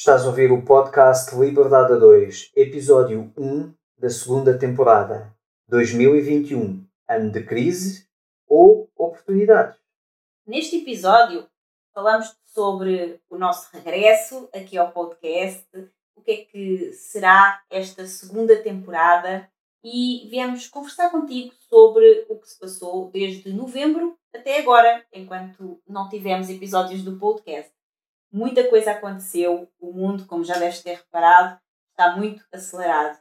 Estás a ouvir o podcast Liberdade a 2, episódio 1 da segunda temporada, 2021, ano de crise ou oportunidades. Neste episódio, falamos sobre o nosso regresso aqui ao podcast, o que é que será esta segunda temporada e viemos conversar contigo sobre o que se passou desde novembro até agora, enquanto não tivemos episódios do podcast. Muita coisa aconteceu, o mundo, como já deves ter reparado, está muito acelerado.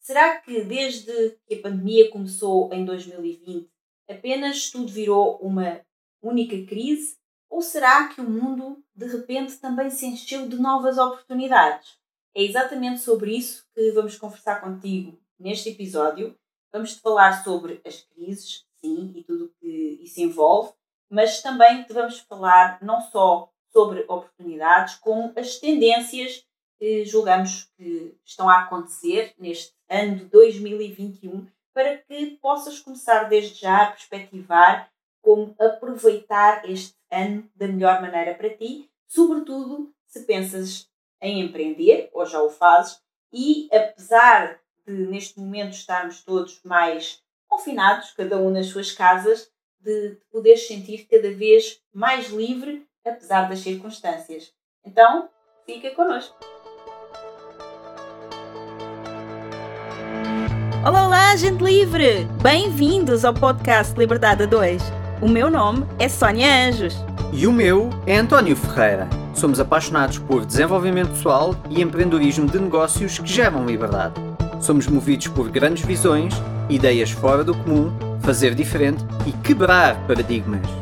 Será que desde que a pandemia começou em 2020 apenas tudo virou uma única crise? Ou será que o mundo de repente também se encheu de novas oportunidades? É exatamente sobre isso que vamos conversar contigo neste episódio. Vamos te falar sobre as crises, sim, e tudo o que isso envolve, mas também te vamos falar não só sobre oportunidades, como as tendências que julgamos que estão a acontecer neste ano de 2021, para que possas começar desde já a perspectivar como aproveitar este ano da melhor maneira para ti, sobretudo se pensas em empreender, ou já o fazes, e apesar de neste momento estarmos todos mais confinados, cada um nas suas casas, de poderes sentir cada vez mais livre apesar das circunstâncias. Então, fica connosco. Olá, olá, gente livre! Bem-vindos ao podcast Liberdade a 2. O meu nome é Sónia Anjos. E o meu é António Ferreira. Somos apaixonados por desenvolvimento pessoal e empreendedorismo de negócios que geram liberdade. Somos movidos por grandes visões, ideias fora do comum, fazer diferente e quebrar paradigmas.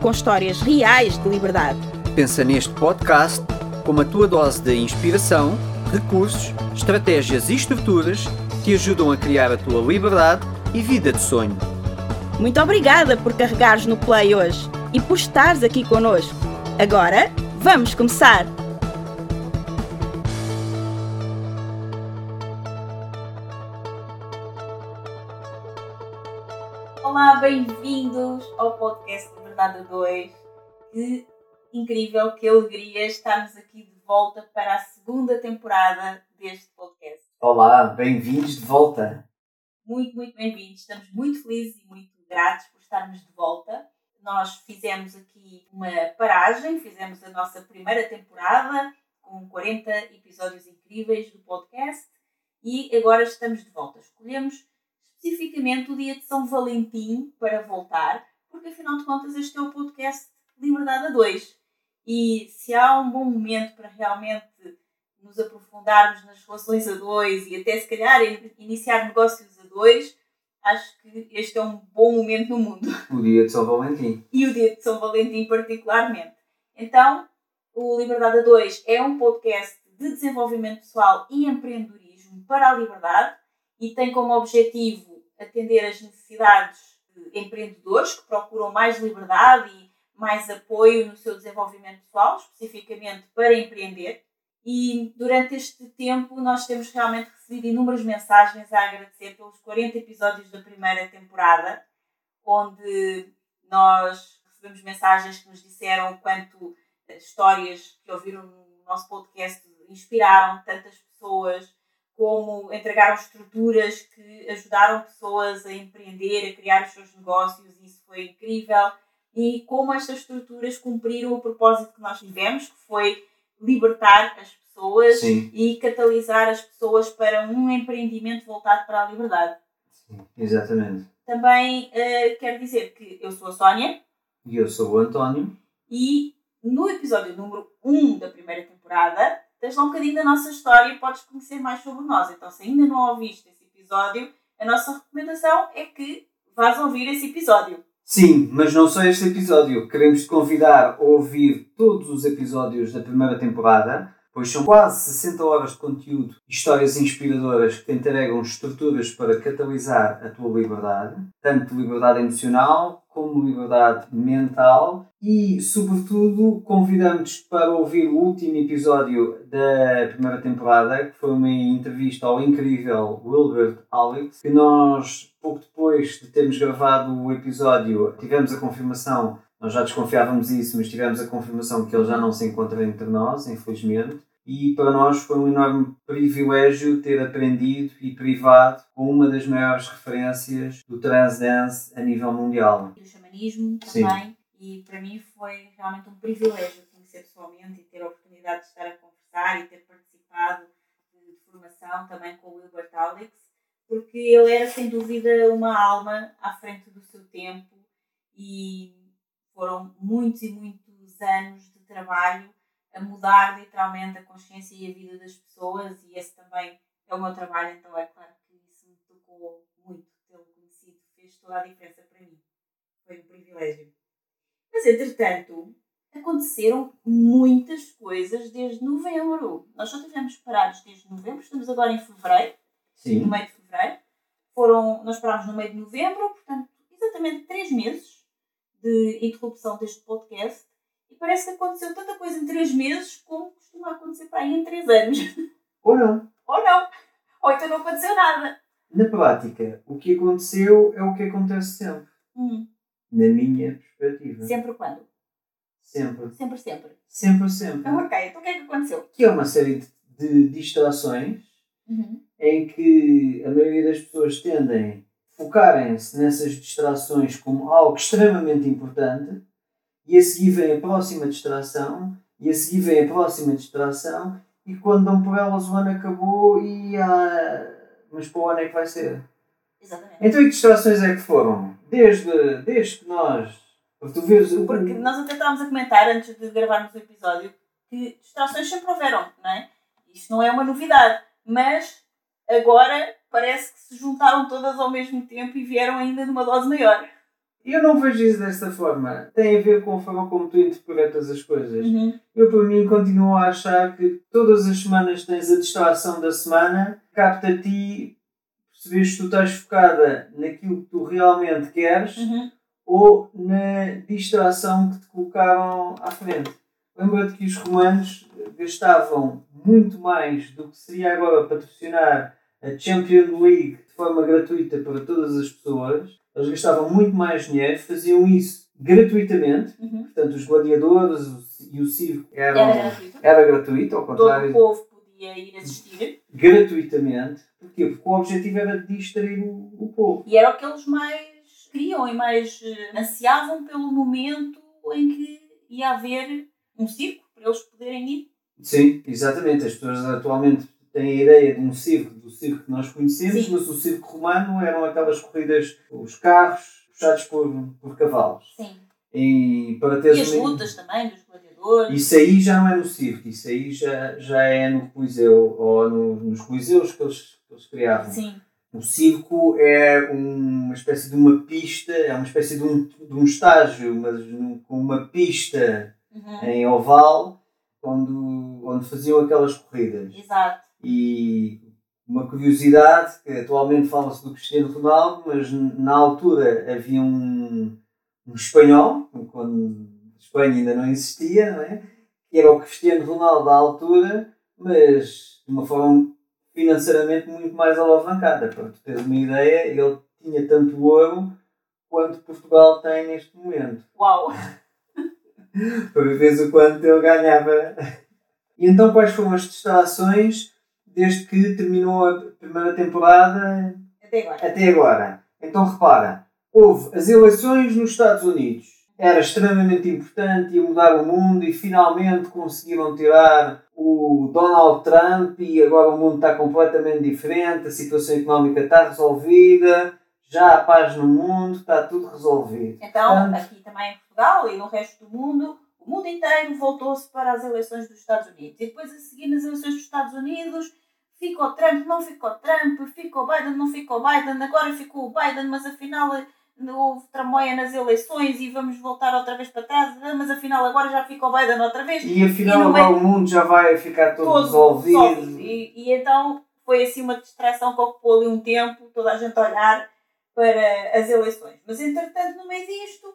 com histórias reais de liberdade. Pensa neste podcast como a tua dose de inspiração, recursos, estratégias e estruturas que ajudam a criar a tua liberdade e vida de sonho. Muito obrigada por carregares no play hoje e por estares aqui conosco. Agora, vamos começar! Olá, bem-vindos ao podcast Liberdade 2. Que incrível, que alegria estarmos aqui de volta para a segunda temporada deste podcast. Olá, bem-vindos de volta. Muito, muito bem-vindos. Estamos muito felizes e muito gratos por estarmos de volta. Nós fizemos aqui uma paragem, fizemos a nossa primeira temporada com 40 episódios incríveis do podcast e agora estamos de volta. Escolhemos especificamente o dia de São Valentim para voltar, porque afinal de contas este é o podcast Liberdade a 2. E se há um bom momento para realmente nos aprofundarmos nas relações a dois e até se calhar iniciar negócios a dois, acho que este é um bom momento no mundo. O dia de São Valentim. E o dia de São Valentim particularmente. Então, o Liberdade a 2 é um podcast de desenvolvimento pessoal e empreendedorismo para a liberdade e tem como objetivo atender as necessidades de empreendedores que procuram mais liberdade e mais apoio no seu desenvolvimento pessoal, especificamente para empreender. E durante este tempo nós temos realmente recebido inúmeras mensagens a agradecer pelos 40 episódios da primeira temporada, onde nós recebemos mensagens que nos disseram quanto histórias que ouviram no nosso podcast inspiraram tantas pessoas, como entregaram estruturas que ajudaram pessoas a empreender, a criar os seus negócios, e isso foi incrível. E como estas estruturas cumpriram o propósito que nós tivemos, que foi libertar as pessoas Sim. e catalisar as pessoas para um empreendimento voltado para a liberdade. Sim, exatamente. Também uh, quero dizer que eu sou a Sónia. E eu sou o António. E no episódio número 1 da primeira temporada, tens lá um bocadinho da nossa história e podes conhecer mais sobre nós. Então, se ainda não ouviste esse episódio, a nossa recomendação é que vás ouvir esse episódio. Sim, mas não só este episódio. Queremos te convidar a ouvir todos os episódios da primeira temporada, pois são quase 60 horas de conteúdo histórias inspiradoras que te entregam estruturas para catalisar a tua liberdade, tanto liberdade emocional como liberdade mental e, sobretudo, convidamos-te para ouvir o último episódio da primeira temporada, que foi uma entrevista ao incrível Wilbert Alex, que nós, pouco depois de termos gravado o episódio, tivemos a confirmação nós já desconfiávamos isso, mas tivemos a confirmação que ele já não se encontra entre nós, infelizmente. E para nós foi um enorme privilégio ter aprendido e privado com uma das maiores referências do transdance a nível mundial. E do xamanismo também. Sim. E para mim foi realmente um privilégio conhecer pessoalmente e ter a oportunidade de estar a conversar e ter participado de formação também com o Wilbert Alex, porque ele era sem dúvida uma alma à frente do seu tempo e foram muitos e muitos anos de trabalho a mudar literalmente a consciência e a vida das pessoas e esse também é o meu trabalho, então é claro que isso me tocou muito tê-lo conhecido, fez toda a diferença para mim. Foi um privilégio. Mas entretanto, aconteceram muitas coisas desde novembro. Nós só estivemos parados desde novembro, estamos agora em fevereiro, Sim. no meio de fevereiro. Foram, nós parámos no meio de novembro, portanto, exatamente três meses de interrupção deste podcast parece que aconteceu tanta coisa em três meses como costuma acontecer para aí em três anos. Ou não. Ou não. Ou então não aconteceu nada. Na prática, o que aconteceu é o que acontece sempre. Hum. Na minha perspectiva. Sempre quando? Sempre. Sempre, sempre. Sempre, sempre. Então, ok, então o que é que aconteceu? Que é uma série de, distrações uhum. em que a maioria das pessoas tendem focarem-se nessas distrações como algo extremamente importante e a seguir vem a próxima distração e a seguir vem a próxima distração e quando dão por elas o ano acabou e ah, mas para o ano é que vai ser. Exatamente. Então e que distrações é que foram? Desde, desde que nós. Tu vês o... porque nós até estávamos a comentar antes de gravarmos o episódio que distrações sempre houveram, não é? Isto não é uma novidade, mas agora parece que se juntaram todas ao mesmo tempo e vieram ainda numa dose maior. Eu não vejo isso desta forma. Tem a ver com a forma como tu interpretas as coisas. Uhum. Eu, por mim, continuo a achar que todas as semanas tens a distração da semana, capta a ti, percebes que tu estás focada naquilo que tu realmente queres uhum. ou na distração que te colocaram à frente. Lembra-te que os romanos gastavam muito mais do que seria agora patrocinar a Champions League de forma gratuita para todas as pessoas. Eles gastavam muito mais dinheiro, faziam isso gratuitamente. Uhum. Portanto, os gladiadores e o circo eram, era, gratuito. era gratuito, ao contrário. Todo o povo podia ir assistir. Gratuitamente. Porquê? Porque o objetivo era distrair o, o povo. E era o que eles mais queriam e mais uh, ansiavam pelo momento em que ia haver um circo para eles poderem ir. Sim, exatamente. As pessoas atualmente tem a ideia de um circo, do circo que nós conhecemos, Sim. mas o circo romano eram aquelas corridas, os carros puxados por, por cavalos. Sim. E, para ter e as lutas também dos gladiadores. Isso aí já não é no circo, isso aí já, já é no Coliseu, ou no, nos Coliseus que eles, que eles criavam. Sim. O circo é uma espécie de uma pista, é uma espécie de um, de um estágio, mas com uma pista uhum. em oval, onde, onde faziam aquelas corridas. Exato. E uma curiosidade, que atualmente fala-se do Cristiano Ronaldo, mas na altura havia um, um espanhol, quando a Espanha ainda não existia, não é? que era o Cristiano Ronaldo da altura, mas de uma forma financeiramente muito mais alavancada. Para tu teres uma ideia, ele tinha tanto ouro quanto Portugal tem neste momento. Uau! Para ver o quanto ele ganhava. E então, quais foram as distrações desde que terminou a primeira temporada até agora. Até agora. Então repara, houve as eleições nos Estados Unidos. Era extremamente importante, ia mudar o mundo e finalmente conseguiram tirar o Donald Trump e agora o mundo está completamente diferente, a situação económica está resolvida, já há paz no mundo, está tudo resolvido. Então, Portanto, aqui também em Portugal e no resto do mundo, o mundo inteiro voltou-se para as eleições dos Estados Unidos. E depois a seguir nas eleições dos Estados Unidos ficou Trump, não ficou Trump, ficou Biden, não ficou Biden, agora ficou o Biden, mas afinal houve tramóia nas eleições e vamos voltar outra vez para trás, ah, mas afinal agora já fica o Biden outra vez. E afinal E agora o mundo já vai ficar todo, Todo resolvido. resolvido. E, e então foi assim uma distração que ocupou ali um tempo, toda a gente a olhar para as eleições. Mas entretanto, no meio disto,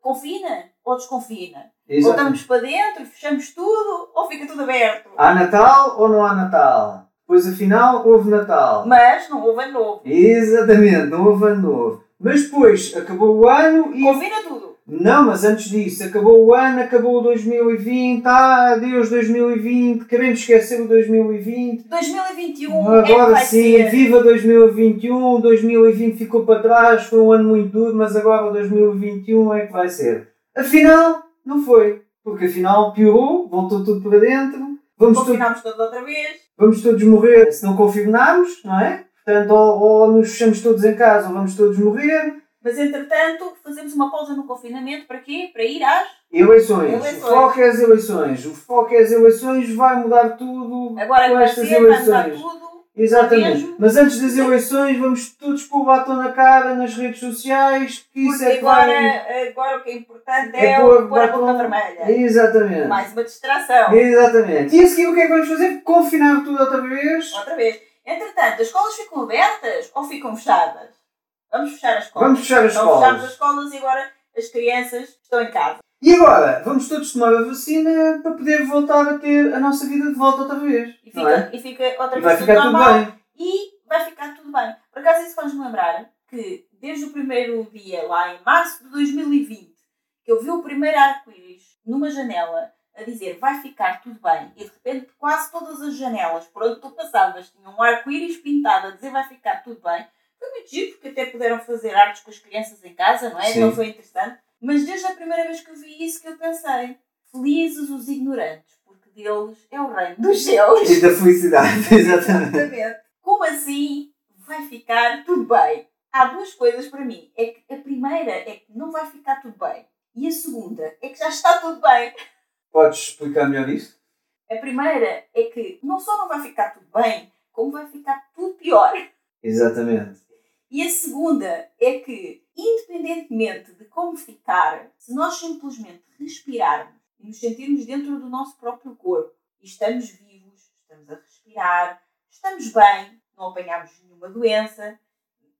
confina ou desconfina? Exato. Voltamos para dentro, fechamos tudo ou fica tudo aberto? Há Natal ou não há Natal? Pois afinal houve Natal. Mas não houve ano novo. Exatamente, não houve ano novo. Mas depois acabou o ano e. Confina tudo. Não, mas antes disso, acabou o ano, acabou o 2020, ah, adeus 2020, queremos esquecer o 2020. 2021 é que Agora vai sim, ser. viva 2021, 2020 ficou para trás, foi um ano muito duro, mas agora 2021 é que vai ser. Afinal, não foi, porque afinal piorou, voltou tudo para dentro, vamos, todos, Confinamos todos outra vez. Vamos todos morrer se não confirmarmos, não é? Portanto, ou, ou nos fechamos todos em casa ou vamos todos morrer. Mas entretanto, fazemos uma pausa no confinamento para quê? Para ir às. Eleições. Eleições. O foco é as eleições. O foco é as eleições, vai mudar tudo Agora com estas eleições. tudo. Exatamente. mesmo. Mas antes das eleições vamos todos pôr o batom na cara nas redes sociais, que isso Porque é que agora, vai... agora o que é importante É é, pôr pôr a batom- boca vermelha. Exatamente. Mais uma distração. Exatamente. E a seguir o que é que vamos fazer? Confinar tudo outra vez? Outra vez. Entretanto, as escolas ficam abertas ou ficam fechadas? Vamos fechar as escolas. Vamos fechar as então fechamos escolas. as escolas e agora as crianças estão em casa. E agora? Vamos todos tomar a vacina para poder voltar a ter a nossa vida de volta outra vez. E não é? fica, e fica outra E vez vai ficar tudo normal. bem. E vai ficar tudo bem. Por acaso isso faz-me lembrar que desde o primeiro dia, lá em março de 2020, que eu vi o primeiro arco-íris numa janela a dizer vai ficar tudo bem e de repente quase todas as janelas por onde tu passavas tinham um arco-íris pintado a dizer vai ficar tudo bem. Foi muito giro porque até puderam fazer artes com as crianças em casa, não é? Sim. Então foi interessante. Mas desde a primeira vez que eu vi isso que eu pensei felizes os ignorantes porque deles é o reino dos céus. E da felicidade, exatamente. Exatamente. Como assim vai ficar tudo bem? Há duas coisas para mim. É que a primeira é que não vai ficar tudo bem. E a segunda é que já está tudo bem. Podes explicar melhor isso? A primeira é que não só não vai ficar tudo bem, como vai ficar tudo pior. Exatamente. E a segunda é que, independentemente de como ficar, se nós simplesmente respirarmos e nos sentirmos dentro do nosso próprio corpo e estamos vivos, estamos a respirar, estamos bem, não apanhamos nenhuma doença,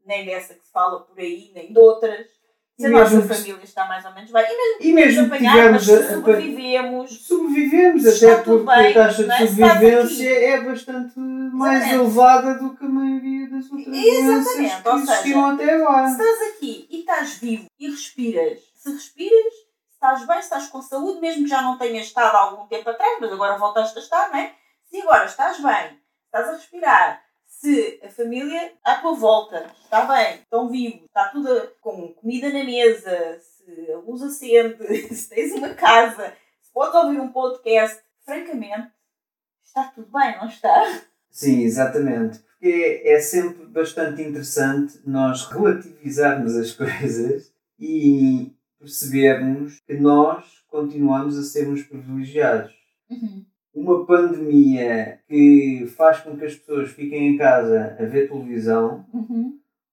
nem dessa que se fala por aí, nem de outras. Se a nossa que- família está mais ou menos bem, e mesmo E mesmo que apanhar, mas tivermos se a, sobrevivemos, sobrevivemos, até porque bem, a taxa é? de estás sobrevivência é bastante mais Exatamente. elevada do que a maioria outras Exatamente, ou seja, existiam até agora. Se estás aqui e estás vivo e respiras, se respiras, se estás bem, se estás com saúde, mesmo que já não tenhas estado há algum tempo atrás, mas agora voltaste a estar, não é? Se agora estás bem, estás a respirar, se a família à tua volta está bem, estão vivos, está tudo com comida na mesa, se a luz acende, se tens uma casa, se podes ouvir um podcast, francamente, está tudo bem, não está? Sim, exatamente. Porque é sempre bastante interessante nós relativizarmos as coisas e percebermos que nós continuamos a sermos privilegiados. Uma pandemia que faz com que as pessoas fiquem em casa a ver televisão,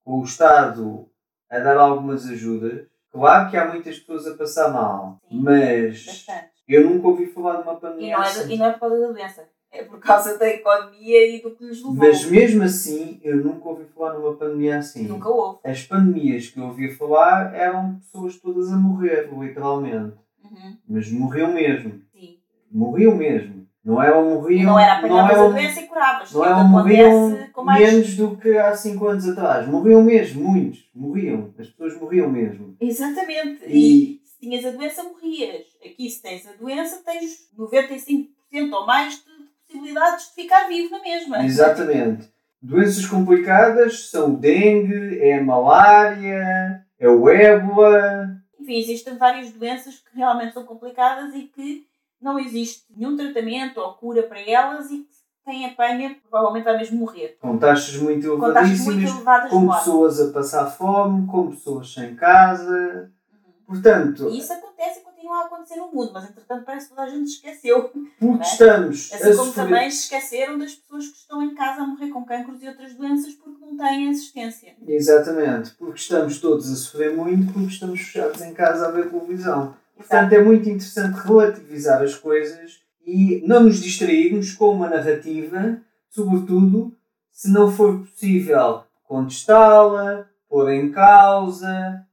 com o Estado a dar algumas ajudas. Claro que há muitas pessoas a passar mal, Sim. mas Bastante. eu nunca ouvi falar de uma E pandemia não, é, assim. e não é por causa da doença. É por causa da economia e do que lhes levou. Mas mesmo assim, eu nunca ouvi falar numa pandemia assim. Nunca houve. As pandemias que eu ouvia falar eram pessoas todas a morrer, literalmente. Uhum. Mas morriam mesmo. Sim. Morriam mesmo. Não eram E morriam. não era apanhavas eram, a doença e curavas. não que é morriam com mais. menos do que há 5 anos atrás. Morriam mesmo, muitos. Morriam. As pessoas morriam mesmo. Exatamente. E... E se tinhas a doença, morrias. Aqui, se tens a doença, tens 95% ou mais de possibilidades de ficar vivo na mesma. Exatamente. Doenças complicadas são o dengue, é a malária, é o ébola. Enfim, existem várias doenças que realmente são complicadas e que não existe nenhum tratamento ou cura para elas e que quem apanha provavelmente vai mesmo morrer. Com taxas muito Com taxas muito elevadíssimas, elevadas com pessoas a passar fome, com pessoas sem casa. Uhum. Portanto, E isso acontece continua a acontecer no mundo, mas entretanto parece que toda a gente esqueceu. porque é? estamos Assim a como sofrer. também se esqueceram das pessoas que estão em casa a morrer com cancros e outras doenças porque não têm assistência. Exatamente, porque estamos todos a sofrer muito porque estamos fechados em casa a ver televisão. Portanto, é muito interessante relativizar as coisas e não nos distrairmos com uma narrativa, sobretudo se não for possível contestá-la, pôr em causa,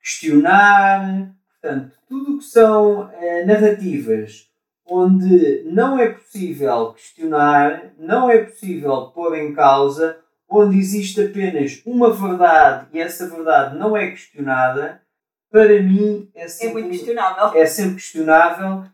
questionar. Portanto, tudo o que são eh, narrativas onde não é possível questionar, não é possível pôr em causa, onde existe apenas uma verdade e essa verdade não é questionada, para mim é sempre, é questionável. É sempre questionável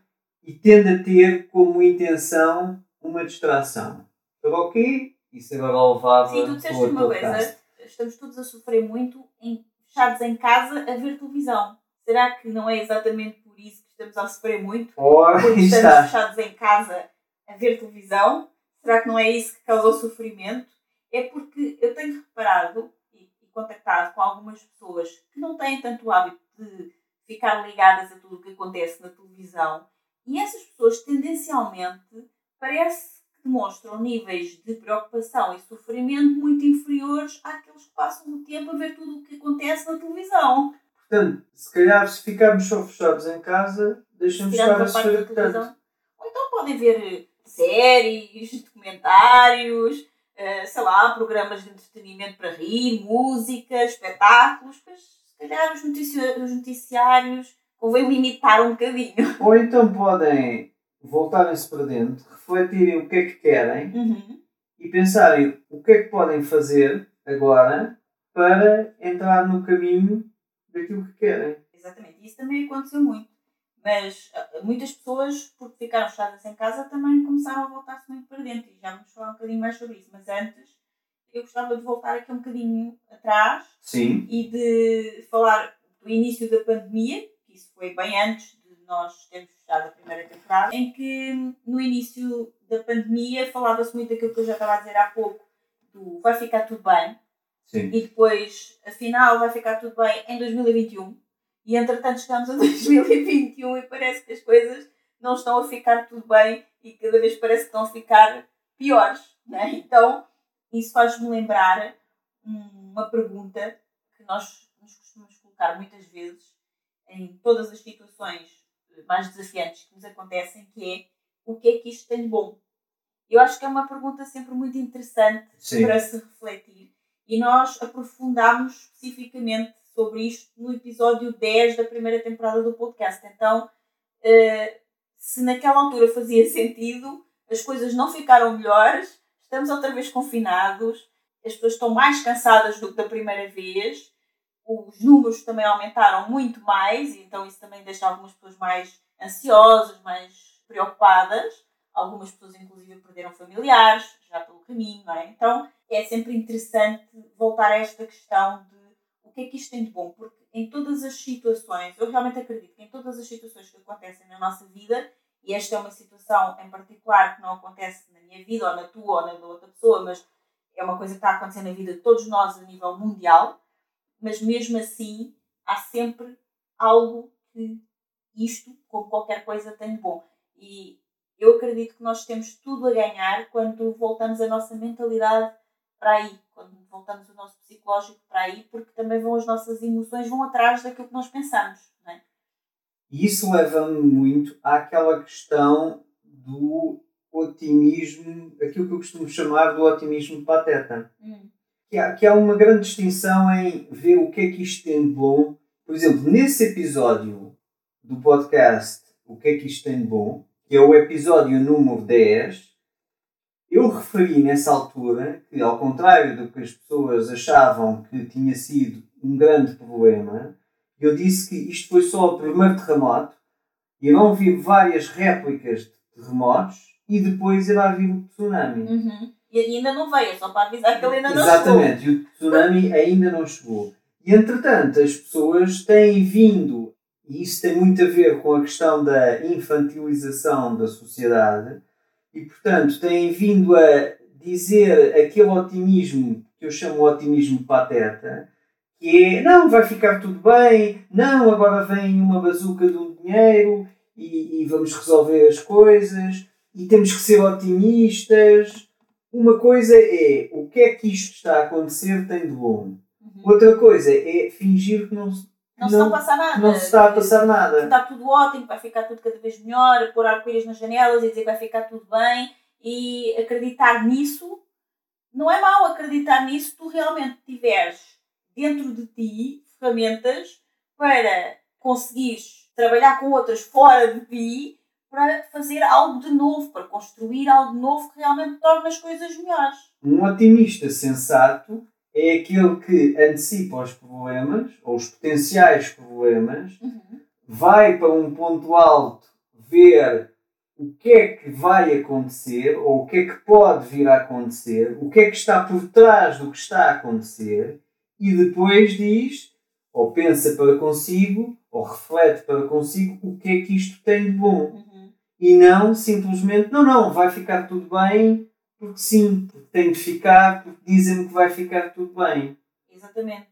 e tende a ter como intenção uma distração. Para o quê? Isso agora levava Sim, tu disseste uma coisa, estamos todos a sofrer muito em, fechados em casa a ver televisão. Será que não é exatamente por isso que estamos a sofrer muito? Porque estamos está. fechados em casa a ver televisão? Será que não é isso que causa o sofrimento? É porque eu tenho reparado e, e contactado com algumas pessoas que não têm tanto hábito de ficar ligadas a tudo o que acontece na televisão e essas pessoas tendencialmente parece que demonstram níveis de preocupação e sofrimento muito inferiores àqueles que passam o tempo a ver tudo o que acontece na televisão. Portanto, se calhar se ficarmos só fechados em casa, deixamos estar a sofrer tanto. Ou então podem ver séries, documentários, eh, sei lá, programas de entretenimento para rir, música, espetáculos, mas se calhar os, notici- os noticiários convém limitar um bocadinho. Ou então podem voltarem-se para dentro, refletirem o que é que querem Uhum. e pensarem o que é que podem fazer agora para entrar no caminho daquilo que querem. Exatamente, isso também aconteceu muito. Mas ah, muitas pessoas, porque ficaram fechadas em casa, também começaram a voltar-se muito para dentro. E já vamos falar um bocadinho mais sobre isso. Mas antes, eu gostava de voltar aqui um bocadinho atrás Sim. e de falar do início da pandemia, que isso foi bem antes de nós termos fechado a primeira temporada, em que no início da pandemia falava-se muito daquilo que eu já estava a dizer há pouco, do vai ficar tudo bem, Sim. e depois, afinal, vai ficar tudo bem em 2021. E entretanto chegamos a 2021 e parece que as coisas não estão a ficar tudo bem e cada vez parece que estão a ficar piores. Né? Então, isso faz-me lembrar uma pergunta que nós nos costumamos colocar muitas vezes em todas as situações mais desafiantes que nos acontecem, que é o que é que isto tem de bom? Eu acho que é uma pergunta sempre muito interessante Sim. para se refletir. E nós aprofundámos especificamente sobre isto no episódio 10 da primeira temporada do podcast. Então, eh, se naquela altura fazia sentido, as coisas não ficaram melhores, estamos outra vez confinados, as pessoas estão mais cansadas do que da primeira vez, os números também aumentaram muito mais, então isso também deixa algumas pessoas mais ansiosas, mais preocupadas. Algumas pessoas, inclusive, perderam familiares já pelo caminho, não é? Então é sempre interessante voltar a esta questão de o que é que isto tem de bom, porque em todas as situações, eu realmente acredito que em todas as situações que acontecem na nossa vida, e esta é uma situação em particular que não acontece na minha vida, ou na tua, ou na da outra pessoa, mas é uma coisa que está a acontecer na vida de todos nós a nível mundial, mas mesmo assim há sempre algo que isto, como qualquer coisa, tem de bom. E eu acredito que nós temos tudo a ganhar quando voltamos a nossa mentalidade para aí, quando voltamos o nosso psicológico para aí, porque também vão as nossas emoções vão atrás daquilo que nós pensamos, não é? E isso leva-me muito àquela questão do otimismo, aquilo que eu costumo chamar do otimismo pateta. Hum. Que há, que há uma grande distinção em ver o que é que isto tem de bom. Por exemplo, nesse episódio do podcast O que é que isto tem de bom, que é o episódio número 10, eu referi nessa altura que, ao contrário do que as pessoas achavam que tinha sido um grande problema, eu disse que isto foi só o primeiro terremoto, irão vir várias réplicas de terremotos e depois irá vir o tsunami. Uhum. E ainda não veio, só para avisar que ele ainda não Exatamente, e o tsunami ainda não chegou. E entretanto, as pessoas têm vindo, e isso tem muito a ver com a questão da infantilização da sociedade, e portanto têm vindo a dizer aquele otimismo que eu chamo de otimismo pateta, que é não, vai ficar tudo bem, não, agora vem uma bazuca do dinheiro e, e vamos resolver as coisas e temos que ser otimistas. Uma coisa é o que é que isto está a acontecer tem de bom. Uhum. Outra coisa é fingir que não, se- Não se está a passar nada. não se está a passar nada. Está tudo ótimo, vai ficar tudo cada vez melhor, pôr arco-íris nas janelas e dizer que vai ficar tudo bem e acreditar nisso. Não é mau acreditar nisso se tu realmente tiveres dentro de ti ferramentas para conseguires trabalhar com outras fora de ti para fazer algo de novo, para construir algo de novo que realmente torne as coisas melhores. Um otimista sensato é aquele que antecipa os problemas, ou os potenciais problemas, vai para um ponto alto ver o que é que vai acontecer, ou o que é que pode vir a acontecer, o que é que está por trás do que está a acontecer, e depois diz, ou pensa para consigo, ou reflete para consigo, o que é que isto tem de bom. E não simplesmente, não, não, vai ficar tudo bem, porque sim, tem de ficar, porque dizem-me que vai ficar tudo bem. Exatamente.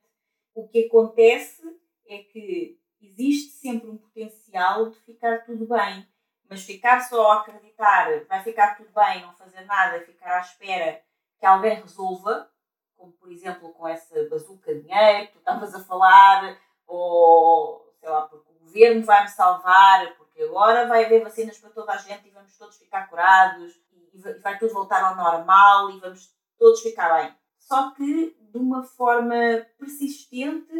O que acontece é que existe sempre um potencial de ficar tudo bem, mas ficar só a acreditar vai ficar tudo bem, não fazer nada, ficar à espera que alguém resolva, como por exemplo com essa bazuca de dinheiro que tu estavas a falar, ou sei lá, porque o governo vai me salvar, porque agora vai haver vacinas para toda a gente e vamos todos ficar curados e vai- tudo voltar ao normal e vamos todos ficar bem. Só que de uma forma persistente,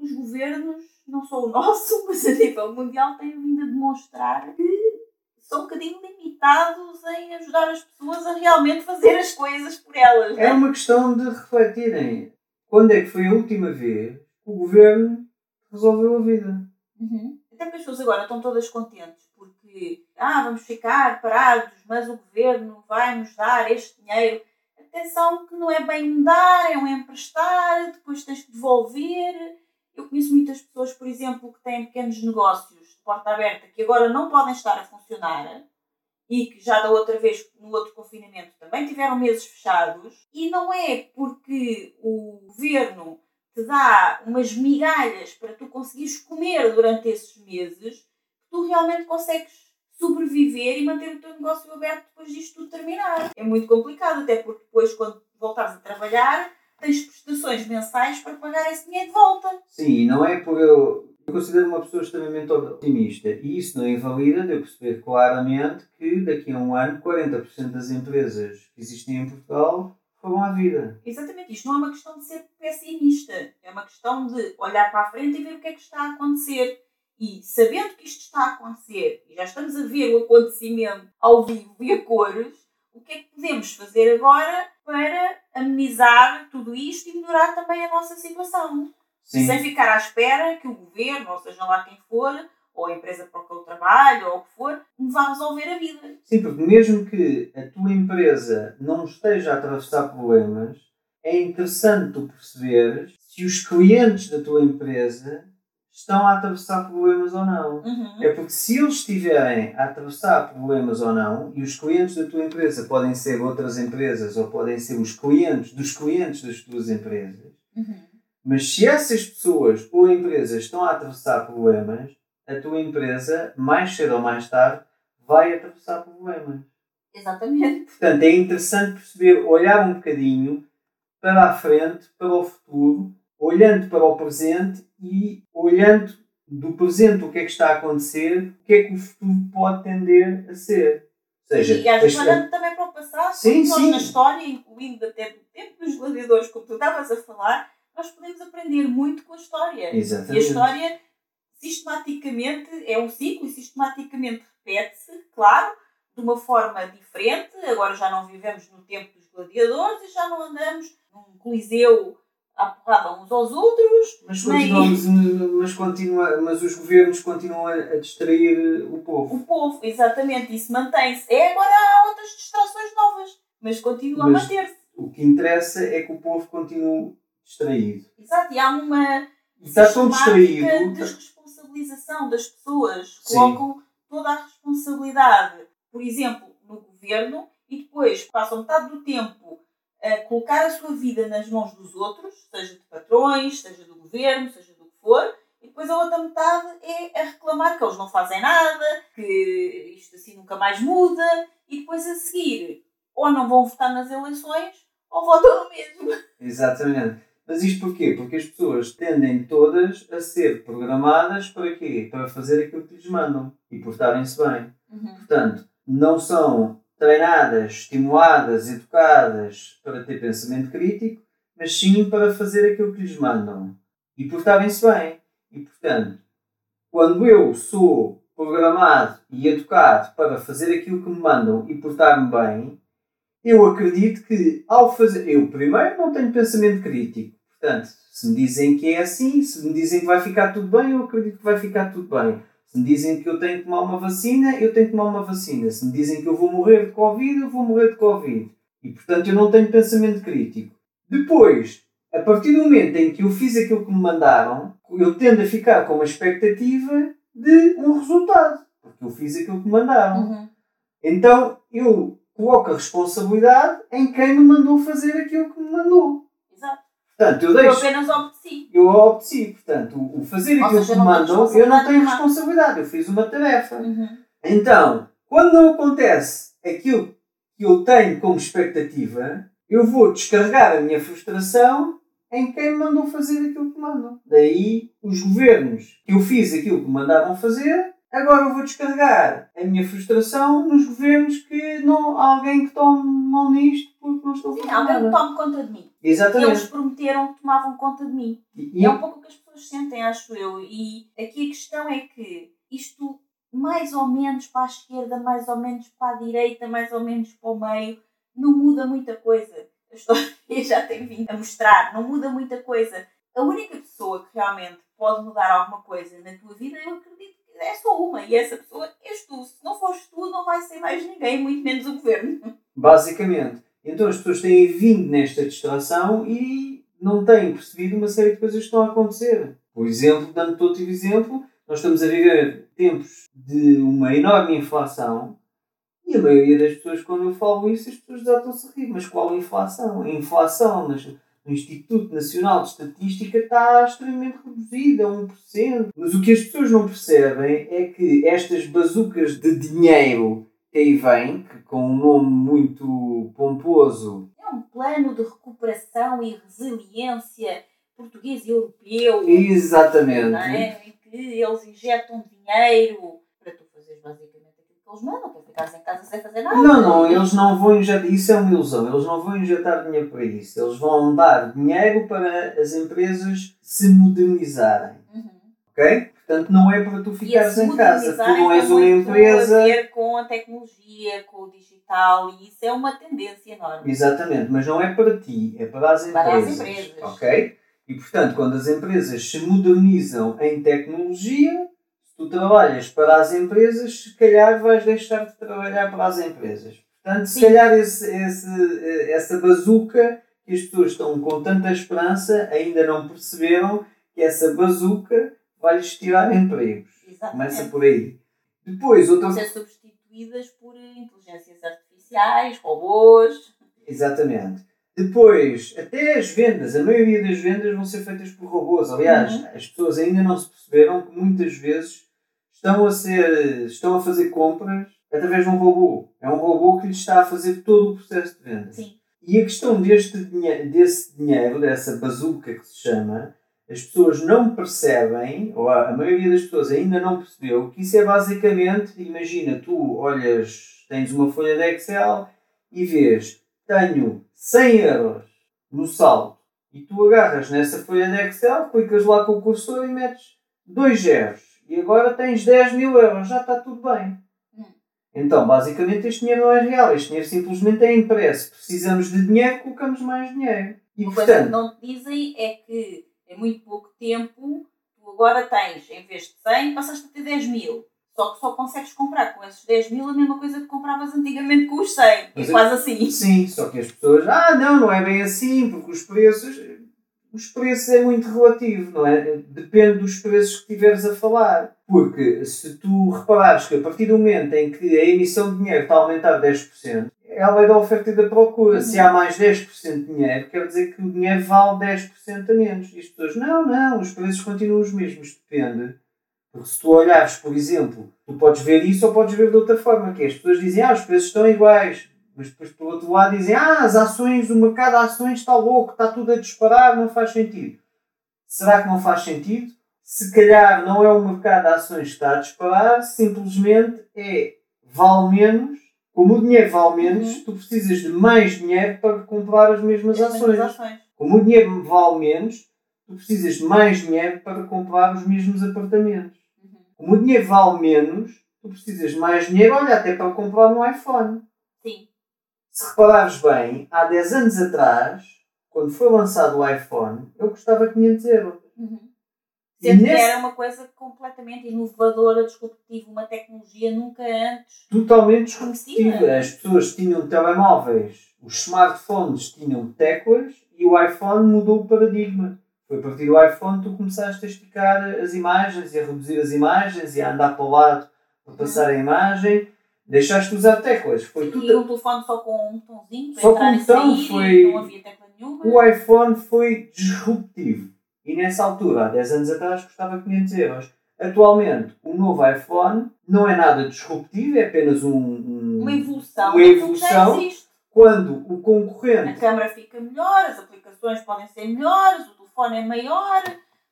os governos, não só o nosso, mas a nível mundial, têm vindo a demonstrar que são um bocadinho limitados em ajudar as pessoas a realmente fazer as coisas por elas. É né? uma questão de refletirem. Quando é que foi a última vez que o governo resolveu a vida? Uhum. Até porque as pessoas agora estão todas contentes ah, vamos ficar parados, mas o governo vai nos dar este dinheiro. Atenção que não é bem dar, é um emprestar, depois tens que devolver. Eu conheço muitas pessoas, por exemplo, que têm pequenos negócios de porta aberta que agora não podem estar a funcionar e que já da outra vez, no outro confinamento, também tiveram meses fechados. E não é porque o governo te dá umas migalhas para tu conseguires comer durante esses meses que tu realmente consegues sobreviver e manter o teu negócio aberto depois disto tudo terminar. É muito complicado, até porque depois, quando voltares a trabalhar, tens prestações mensais para pagar esse dinheiro de volta. Sim, não é por eu. Eu considero uma pessoa extremamente otimista e isso não invalida de eu perceber claramente que daqui a um ano 40% das empresas que existem em Portugal foram à vida. Exatamente, isto não é uma questão de ser pessimista, é uma questão de olhar para a frente e ver o que é que está a acontecer. E sabendo que isto está a acontecer, e já estamos a ver o acontecimento ao vivo e a cores, o que é que podemos fazer agora para amenizar tudo isto e melhorar também a nossa situação? Sim. Sem ficar à espera que o governo, ou seja lá quem for, ou a empresa para que eu trabalho, ou o que for, me vá resolver a vida. Sim, porque mesmo que a tua empresa não esteja a atravessar problemas, é interessante tu perceberes se os clientes da tua empresa estão a atravessar problemas ou não. Uhum. É porque se eles estiverem a atravessar problemas ou não, e os clientes da tua empresa podem ser outras empresas ou podem ser os clientes dos clientes das tuas empresas, Uhum. mas se essas pessoas ou empresas estão a atravessar problemas, a tua empresa, mais cedo ou mais tarde, vai atravessar problemas. Exatamente. Portanto, é interessante perceber, olhar um bocadinho para a frente, para o futuro, olhando para o presente e olhando do presente o que é que está a acontecer, o que é que o futuro pode tender a ser. Ou seja, E às vezes olhando também para o passado, Sim, sim. na história, incluindo até do tempo dos gladiadores, como tu estavas a falar, nós podemos aprender muito com a história. E a Exatamente. história sistematicamente é um ciclo e sistematicamente repete-se, claro, de uma forma diferente. Agora já não vivemos no tempo dos gladiadores e já não andamos num coliseu à porrada uns aos outros. Mas, continuamos, mas, continua, mas os governos continuam a, a distrair o povo. O povo, exatamente, isso mantém-se. É agora há outras distrações novas, mas continua Mas- a manter-se. O que interessa é que o povo continue distraído. Exato, e há uma está tão sistemática distraído. desresponsabilização das pessoas. Sim. Colocam toda a responsabilidade, por exemplo, no governo e depois passam metade do tempo a colocar a sua vida nas mãos dos outros, seja de patrões, seja do governo, seja do que for, e depois a outra metade é a reclamar que eles não fazem nada, que isto assim nunca mais muda, e depois a seguir ou não vão votar nas eleições ou votam no mesmo. Exatamente. Mas isto porquê? Porque as pessoas tendem todas a ser programadas para quê? Para fazer aquilo que lhes mandam e portarem-se bem. Uhum. Portanto, não são treinadas, estimuladas, educadas para ter pensamento crítico, mas sim para fazer aquilo que lhes mandam e portarem-se bem. E portanto, quando eu sou programado e educado para fazer aquilo que me mandam e portar-me bem, eu acredito que ao fazer. Eu, primeiro, não tenho pensamento crítico. Portanto, se me dizem que é assim, se me dizem que vai ficar tudo bem, eu acredito que vai ficar tudo bem. Se me dizem que eu tenho que tomar uma vacina, eu tenho que tomar uma vacina. Se me dizem que eu vou morrer de Covid, eu vou morrer de Covid. E portanto eu não tenho pensamento crítico. Depois, a partir do momento em que eu fiz aquilo que me mandaram, eu tendo a ficar com uma expectativa de um resultado. Porque eu fiz aquilo que me mandaram. Uhum. Então eu coloco a responsabilidade em quem me mandou fazer aquilo que me mandou. Portanto, eu Eu deixo. apenas obedeci. Eu obedeci. Portanto, o o fazer aquilo que me mandam, eu não tenho responsabilidade. Eu fiz uma tarefa. Uhum. Então, quando não acontece aquilo que eu tenho como expectativa, eu vou descarregar a minha frustração em quem me mandou fazer aquilo que mandam. Daí, os governos que eu fiz aquilo que me mandaram fazer, agora eu vou descarregar a minha frustração nos governos que não há alguém que tome mão nisto porque não estou a Sim, alguém que tome conta de mim. Exatamente. Eles prometeram que tomavam conta de mim. E- E é um pouco o que as pessoas sentem, acho eu. E aqui a questão é que isto, mais ou menos para a esquerda, mais ou menos para a direita, mais ou menos para o meio, não muda muita coisa. A história já tem vindo a mostrar, não muda muita coisa. A única pessoa que realmente pode mudar alguma coisa na tua vida, eu acredito é só uma. E essa pessoa és tu. Se não fores tu, não vai ser mais ninguém, muito menos o governo. Basicamente. Então as pessoas têm vindo nesta distração e não têm percebido uma série de coisas que estão a acontecer. Por exemplo, dando outro exemplo, nós estamos a viver tempos de uma enorme inflação e a maioria das pessoas, quando eu falo isso, as pessoas já estão-se a rir. Mas qual inflação? A inflação nas- no Instituto Nacional de Estatística está extremamente reduzida, 1%. Mas o que as pessoas não percebem é que estas bazucas de dinheiro que aí vem, que com um nome muito pomposo, É um plano de recuperação e resiliência português e europeu. exatamente, não é? Em que eles injetam dinheiro para tu fazeres basicamente eles mandam, ficares em casa sem fazer nada. Não, não, eles não vão injetar. Isso é uma ilusão. Eles não vão injetar dinheiro para isso. Eles vão dar dinheiro para as empresas se modernizarem. Uhum. Ok? Portanto, não é para tu ficares em casa. Tu não és uma empresa. a ver com a tecnologia, com o digital, e isso é uma tendência enorme. Exatamente, mas não é para ti, é para as empresas. Para as empresas. Ok? E portanto, quando as empresas se modernizam em tecnologia, tu trabalhas para as empresas, se calhar vais deixar de trabalhar para as empresas. Portanto, se Sim. calhar esse, esse, essa bazuca que as pessoas estão com tanta esperança ainda não perceberam que essa bazuca vai-lhes tirar empregos. Começa Exatamente. por aí. Depois, outra Vão ser substituídas por inteligências artificiais, robôs. Exatamente. Depois, até as vendas, a maioria das vendas vão ser feitas por robôs. Aliás, Uhum. as pessoas ainda não se perceberam que muitas vezes estão a ser, estão a fazer compras através de um robô. É um robô que lhes está a fazer todo o processo de venda. Sim. E a questão deste dinhe desse dinheiro, dessa bazuca que se chama, as pessoas não percebem, ou a, a maioria das pessoas ainda não percebeu, que isso é basicamente, imagina, tu olhas, tens uma folha de Excel e vês, tenho 100 euros no saldo, e tu agarras nessa folha de Excel, clicas lá com o cursor e metes 2 zeros, e agora tens 10 mil euros, já está tudo bem. Hum. Então, basicamente, este dinheiro não é real. Este dinheiro simplesmente é impresso. Precisamos de dinheiro, colocamos mais dinheiro. E, Uma coisa que portanto, não te dizem é que em muito pouco tempo tu agora tens, em vez de 100, passaste a ter 10 mil. Só que só consegues comprar com esses 10 mil a mesma coisa que compravas antigamente com os 100. É eu- quase assim. sim, só que as pessoas, ah, não, não é bem assim, porque os preços, os preços é muito relativo, não é? Depende dos preços que estiveres a falar. Porque se tu reparares que a partir do momento em que a emissão de dinheiro está a aumentar 10%, é da oferta e da procura. Se há mais 10% de dinheiro, quer dizer que o dinheiro vale 10% a menos. E as pessoas, não, não, os preços continuam os mesmos. Depende. Porque se tu olhares, por exemplo, tu podes ver isso ou podes ver de outra forma, que é, as pessoas dizem, ah, os preços estão iguais. Mas depois, por outro lado, dizem: ah, as ações, o mercado de ações está louco, está tudo a disparar, não faz sentido. Será que não faz sentido? Se calhar não é o mercado de ações que está a disparar, simplesmente é vale menos. Como o dinheiro vale menos, Uhum. tu precisas de mais dinheiro para comprar as mesmas As ações. mesmas ações. Como o dinheiro vale menos, tu precisas de mais dinheiro para comprar os mesmos apartamentos. Uhum. Como o dinheiro vale menos, tu precisas de mais dinheiro, olha, até para comprar um iPhone. Se reparares bem, há 10 anos atrás, quando foi lançado o iPhone, eu custava 500 euros. Uhum. E Sendo que nesse- era uma coisa completamente inovadora, disruptiva, uma tecnologia nunca antes Totalmente conhecida. disruptiva. As pessoas tinham telemóveis, os smartphones tinham teclas e o iPhone mudou o paradigma. Foi a partir do iPhone que tu começaste a esticar as imagens e a reduzir as imagens e a andar para o lado para passar a imagem. Deixaste de usar teclas. Foi E tudo. um telefone só com um botãozinho para Só entrar com um botão, foi- não havia tecla nenhuma. O iPhone foi disruptivo. E nessa altura, há 10 anos atrás, custava 500 euros. Atualmente, o novo iPhone não é nada disruptivo, é apenas um. um- Uma evolução. Uma evolução. Quando o A concorrente. câmera fica melhor, as aplicações podem ser melhores, o telefone é maior,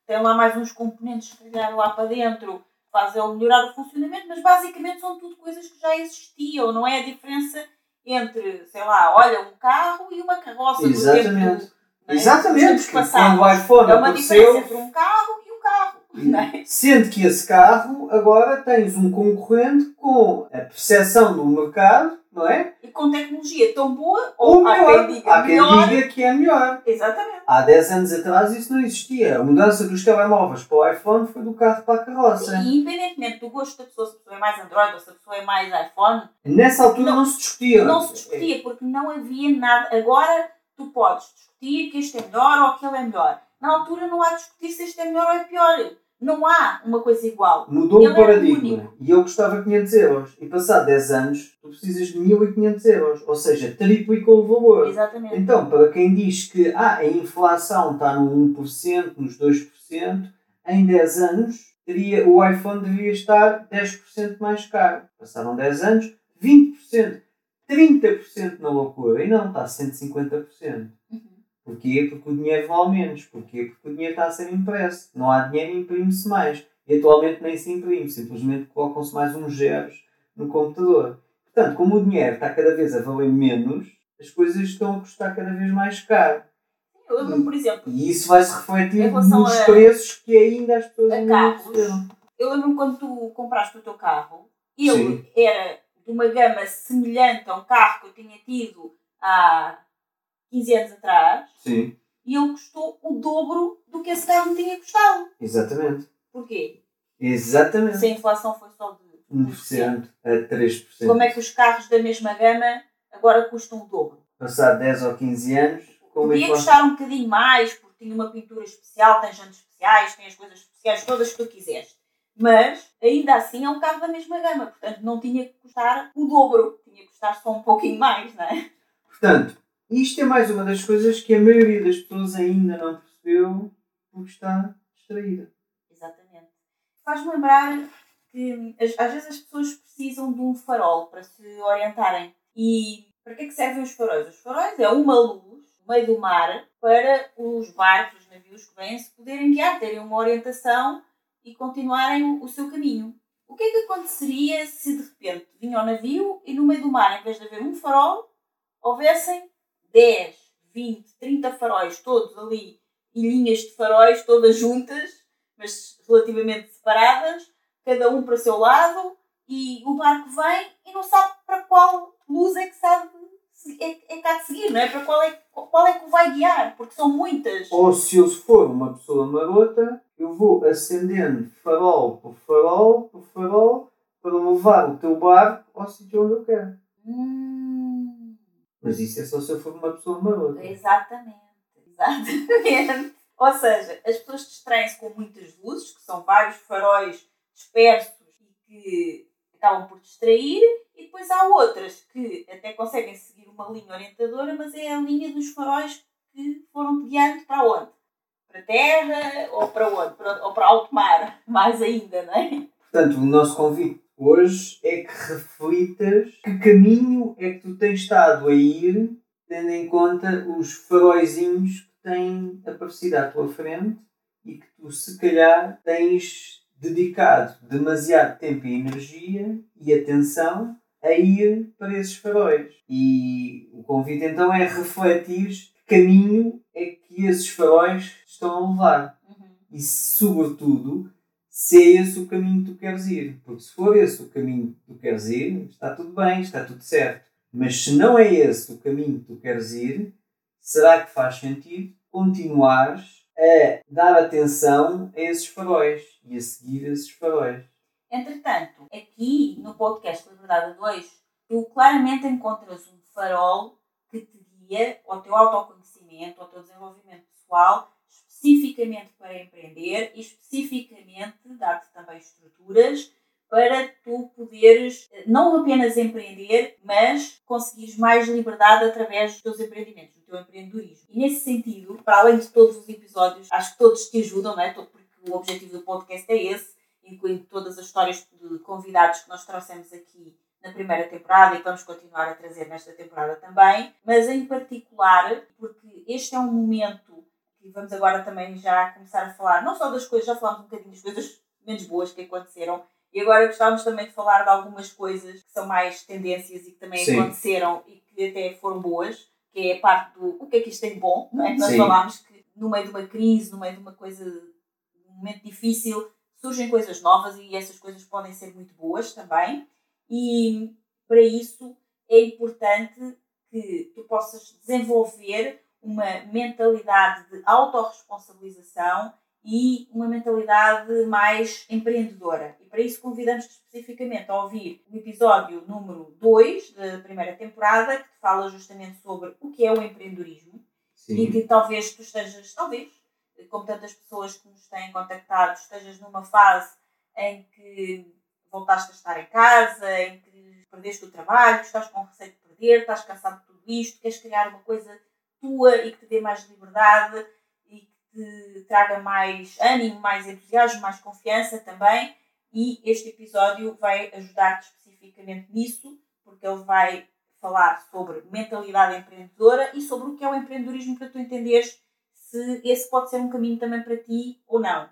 tem lá mais uns componentes que calhar lá para dentro fazem ele melhorar o funcionamento, mas basicamente são tudo coisas que já existiam, não é a diferença entre, sei lá, olha, um carro e uma carroça do Exatamente. tempo. é? Exatamente, quando o iPhone É uma diferença apareceu, entre um carro e um carro. É? sendo que esse carro agora tens um concorrente com a percepção do mercado, não é? E com tecnologia tão boa, Ou ou há melhor. quem diga Há quem melhor. diga que é melhor. Exatamente. Há 10 anos atrás isso não existia. A mudança dos telemóveis para o iPhone foi do carro para a carroça. E independentemente do gosto da pessoa, se a pessoa é mais Android ou se a pessoa é mais iPhone, Nessa altura não, Não- se discutia. não se discutia porque não havia nada. Agora tu podes discutir que este é melhor ou aquele é melhor. Na altura não há discutir se este é melhor ou é pior. Não há uma coisa igual. Mudou Ele o paradigma. E eu custava 500 euros. E passado 10 anos, tu precisas de 1500 euros. Ou seja, triplicou o valor. Exatamente. Então, para quem diz que ah, a inflação está no 1%, nos 2%, em 10 anos teria, o iPhone deveria estar 10% mais caro. Passaram 10 anos, 20%, 30% na loucura. E não, está a 150%. Uhum. Porquê? Porque o dinheiro vale menos. Porquê? Porque o dinheiro está a ser impresso. Não há dinheiro e imprime-se mais. E atualmente nem se imprime, simplesmente colocam-se mais uns zeros no computador. Portanto, como o dinheiro está cada vez a valer menos, as coisas estão a custar cada vez mais caro. Eu lembro-me, por exemplo, E isso vai se refletir nos a- preços que ainda as pessoas a não carros, perceberam. eu lembro-me quando tu compraste o teu carro, ele Sim. era de uma gama semelhante a um carro que eu tinha tido há 15 anos atrás Sim, e ele custou o dobro do que esse carro me tinha custado. exatamente. Porquê? Exatamente. Se a inflação foi só de 1% a 3%. Como é que os carros da mesma gama agora custam o dobro? Passado 10 ou 15 anos, como é Podia que custar um bocadinho mais, porque tinha uma pintura especial, tem jantes especiais, tem as coisas especiais todas que tu quiseres. Mas, ainda assim, é um carro da mesma gama. Portanto, não tinha que custar o dobro. Tinha que custar só um pouquinho mais, não é? Portanto, isto é mais uma das coisas que a maioria das pessoas ainda não percebeu porque está distraída. Exatamente. Faz-me lembrar que às, às vezes as pessoas precisam de um farol para se orientarem. E para que é que servem os faróis? Os faróis é uma luz no meio do mar para os barcos, os navios que vêm se poderem guiar, terem uma orientação e continuarem o seu caminho. O que é que aconteceria se de repente vinha o navio e no meio do mar, em vez de haver um farol, houvessem 10, 20, 30 faróis, todos ali, e linhas de faróis todas juntas, mas relativamente separadas, cada um para o seu lado, e o barco vem e não sabe para qual luz é que sabe é, é de seguir, não é? Para qual é, qual é que o vai guiar, porque são muitas. Ou se eu for uma pessoa marota, eu vou acendendo farol por farol por farol para levar o teu barco ao sítio onde eu quero. Hum, Mas isso é só se eu for uma pessoa marota. exatamente, exatamente. Ou seja, as pessoas distraem-se com muitas luzes, que são vários faróis dispersos e que acabam por distrair, e depois há outras que até conseguem seguir uma linha orientadora, mas é a linha dos faróis que foram guiando para onde? Para a terra ou para onde? Para, ou para alto mar, mais ainda, não é? Portanto, o nosso convite hoje é que reflitas que caminho é que tu tens estado a ir, tendo em conta os faróizinhos que têm aparecido à tua frente e que tu, se calhar, tens dedicado demasiado tempo e energia e atenção a ir para esses faróis. E o convite então é refletir que caminho é que esses faróis estão a levar. Uhum. E, sobretudo, se é esse o caminho que tu queres ir. Porque se for esse o caminho que tu queres ir, está tudo bem, está tudo certo. Mas se não é esse o caminho que tu queres ir, será que faz sentido continuares a dar atenção a esses faróis e a seguir esses faróis? Entretanto, aqui no podcast Liberdade 2, tu claramente encontras um farol que te guia ao teu autoconhecimento, ao teu desenvolvimento pessoal, especificamente para empreender e especificamente dar-te também estruturas para tu poderes eh, não apenas empreender, mas conseguires mais liberdade através dos teus empreendimentos, do teu empreendedorismo. E nesse sentido, para além de todos os episódios, acho que todos te ajudam, não é? Porque o objetivo do podcast é esse, incluindo todas as histórias de convidados que nós trouxemos aqui na primeira temporada e que vamos continuar a trazer nesta temporada também, mas em particular porque este é um momento que vamos agora também já começar a falar, não só das coisas, já falámos um bocadinho das coisas menos boas que aconteceram, e agora gostávamos também de falar de algumas coisas que são mais tendências e que também Sim. aconteceram e que até foram boas, que é a parte do o que é que isto tem de bom, não é? Nós Sim. falámos que no meio de uma crise, no meio de uma coisa, um momento difícil, surgem coisas novas e essas coisas podem ser muito boas também. E para isso é importante que tu possas desenvolver uma mentalidade de autorresponsabilização e uma mentalidade mais empreendedora. E para isso convidamos-te especificamente a ouvir o episódio número 2 da primeira temporada, que fala justamente sobre o que é o empreendedorismo e que talvez tu estejas, talvez, como tantas pessoas que nos têm contactado, estejas numa fase em que voltaste a estar em casa, em que perdeste o trabalho, estás com receio de perder, estás cansado de tudo isto, queres criar uma coisa tua e que te dê mais liberdade e que te traga mais ânimo, mais entusiasmo, mais confiança também. E este episódio vai ajudar-te especificamente nisso, porque ele vai falar sobre mentalidade empreendedora e sobre o que é o empreendedorismo para tu entenderes se esse pode ser um caminho também para ti ou não.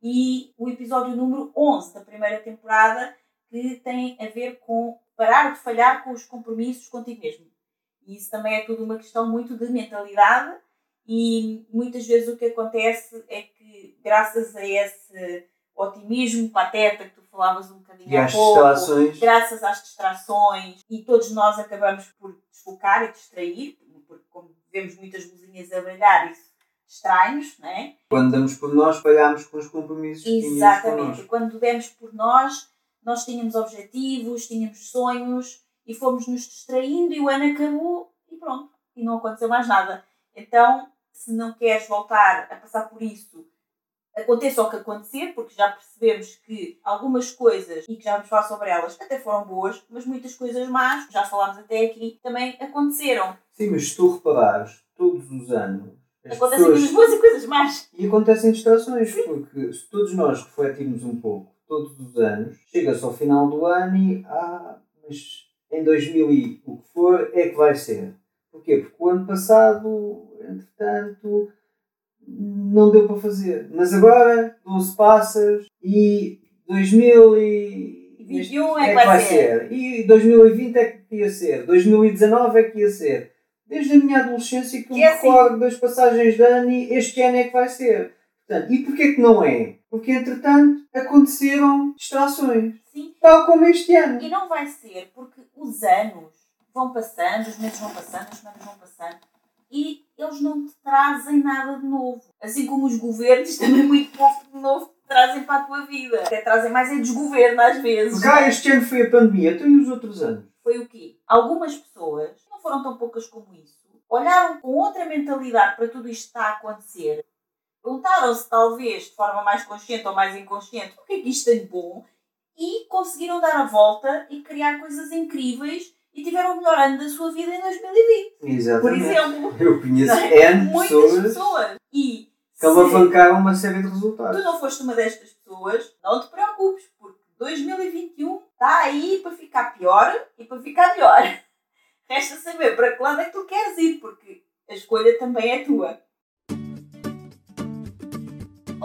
E o episódio número 11 da primeira temporada que tem a ver com parar de falhar com os compromissos contigo mesmo. E isso também é tudo uma questão muito de mentalidade e muitas vezes o que acontece é que graças a esse otimismo pateta que tu falavas um bocadinho E há pouco, distrações. graças às distrações e todos nós acabamos por desfocar e distrair, porque como vemos muitas luzinhas a brilhar, isso distrai-nos, não é? Quando damos por nós, falhamos com os compromissos que tínhamos quando demos por nós, nós tínhamos objetivos, tínhamos sonhos e fomos nos distraindo e o ano acabou e pronto. E não aconteceu mais nada. Então, se não queres voltar a passar por isso, aconteça o que acontecer, porque já percebemos que algumas coisas, e que já vamos falar sobre elas, até foram boas, mas muitas coisas más, já falámos até aqui, também aconteceram. Sim, mas se tu reparares, todos os anos, Acontecem pessoas... coisas boas e coisas más. E acontecem distrações, porque se todos nós refletirmos um pouco, todos os anos, chega-se ao final do ano e, ah, mas em 2000 e o que for, é que vai ser. Porquê? Porque o ano passado, entretanto, não deu para fazer. Mas agora, 12 passas e 2000 e... 21 é que vai ser. E 2020 é que ia ser. 2019 é que ia ser. Desde a minha adolescência que eu Que me é assim. recordo das passagens de ano e este ano é que vai ser. Portanto, e porquê que não é? Porque, entretanto, aconteceram distrações. Sim. Tal como este ano. E não vai ser porque os anos vão passando, os meses vão passando, as semanas vão passando e eles não te trazem nada de novo. Assim como os governos também muito pouco de novo te trazem para a tua vida. Até trazem mais é desgoverno às vezes. Ah, este ano foi a pandemia. Então e os outros anos? Foi o quê? Algumas pessoas, não foram tão poucas como isso, olharam com outra mentalidade para tudo isto que está a acontecer. Perguntaram-se, talvez, de forma mais consciente ou mais inconsciente, o que é que isto tem de bom? E conseguiram dar a volta e criar coisas incríveis e tiveram o melhor ano da sua vida em 2020. Por Exatamente. exemplo, Eu conheço é? N muitas pessoas, pessoas. E que alavancaram uma série de resultados. tu não foste uma destas pessoas, não te preocupes, porque 2021 está aí para ficar pior e para ficar melhor. Resta saber para que lado é que tu queres ir, porque a escolha também é tua.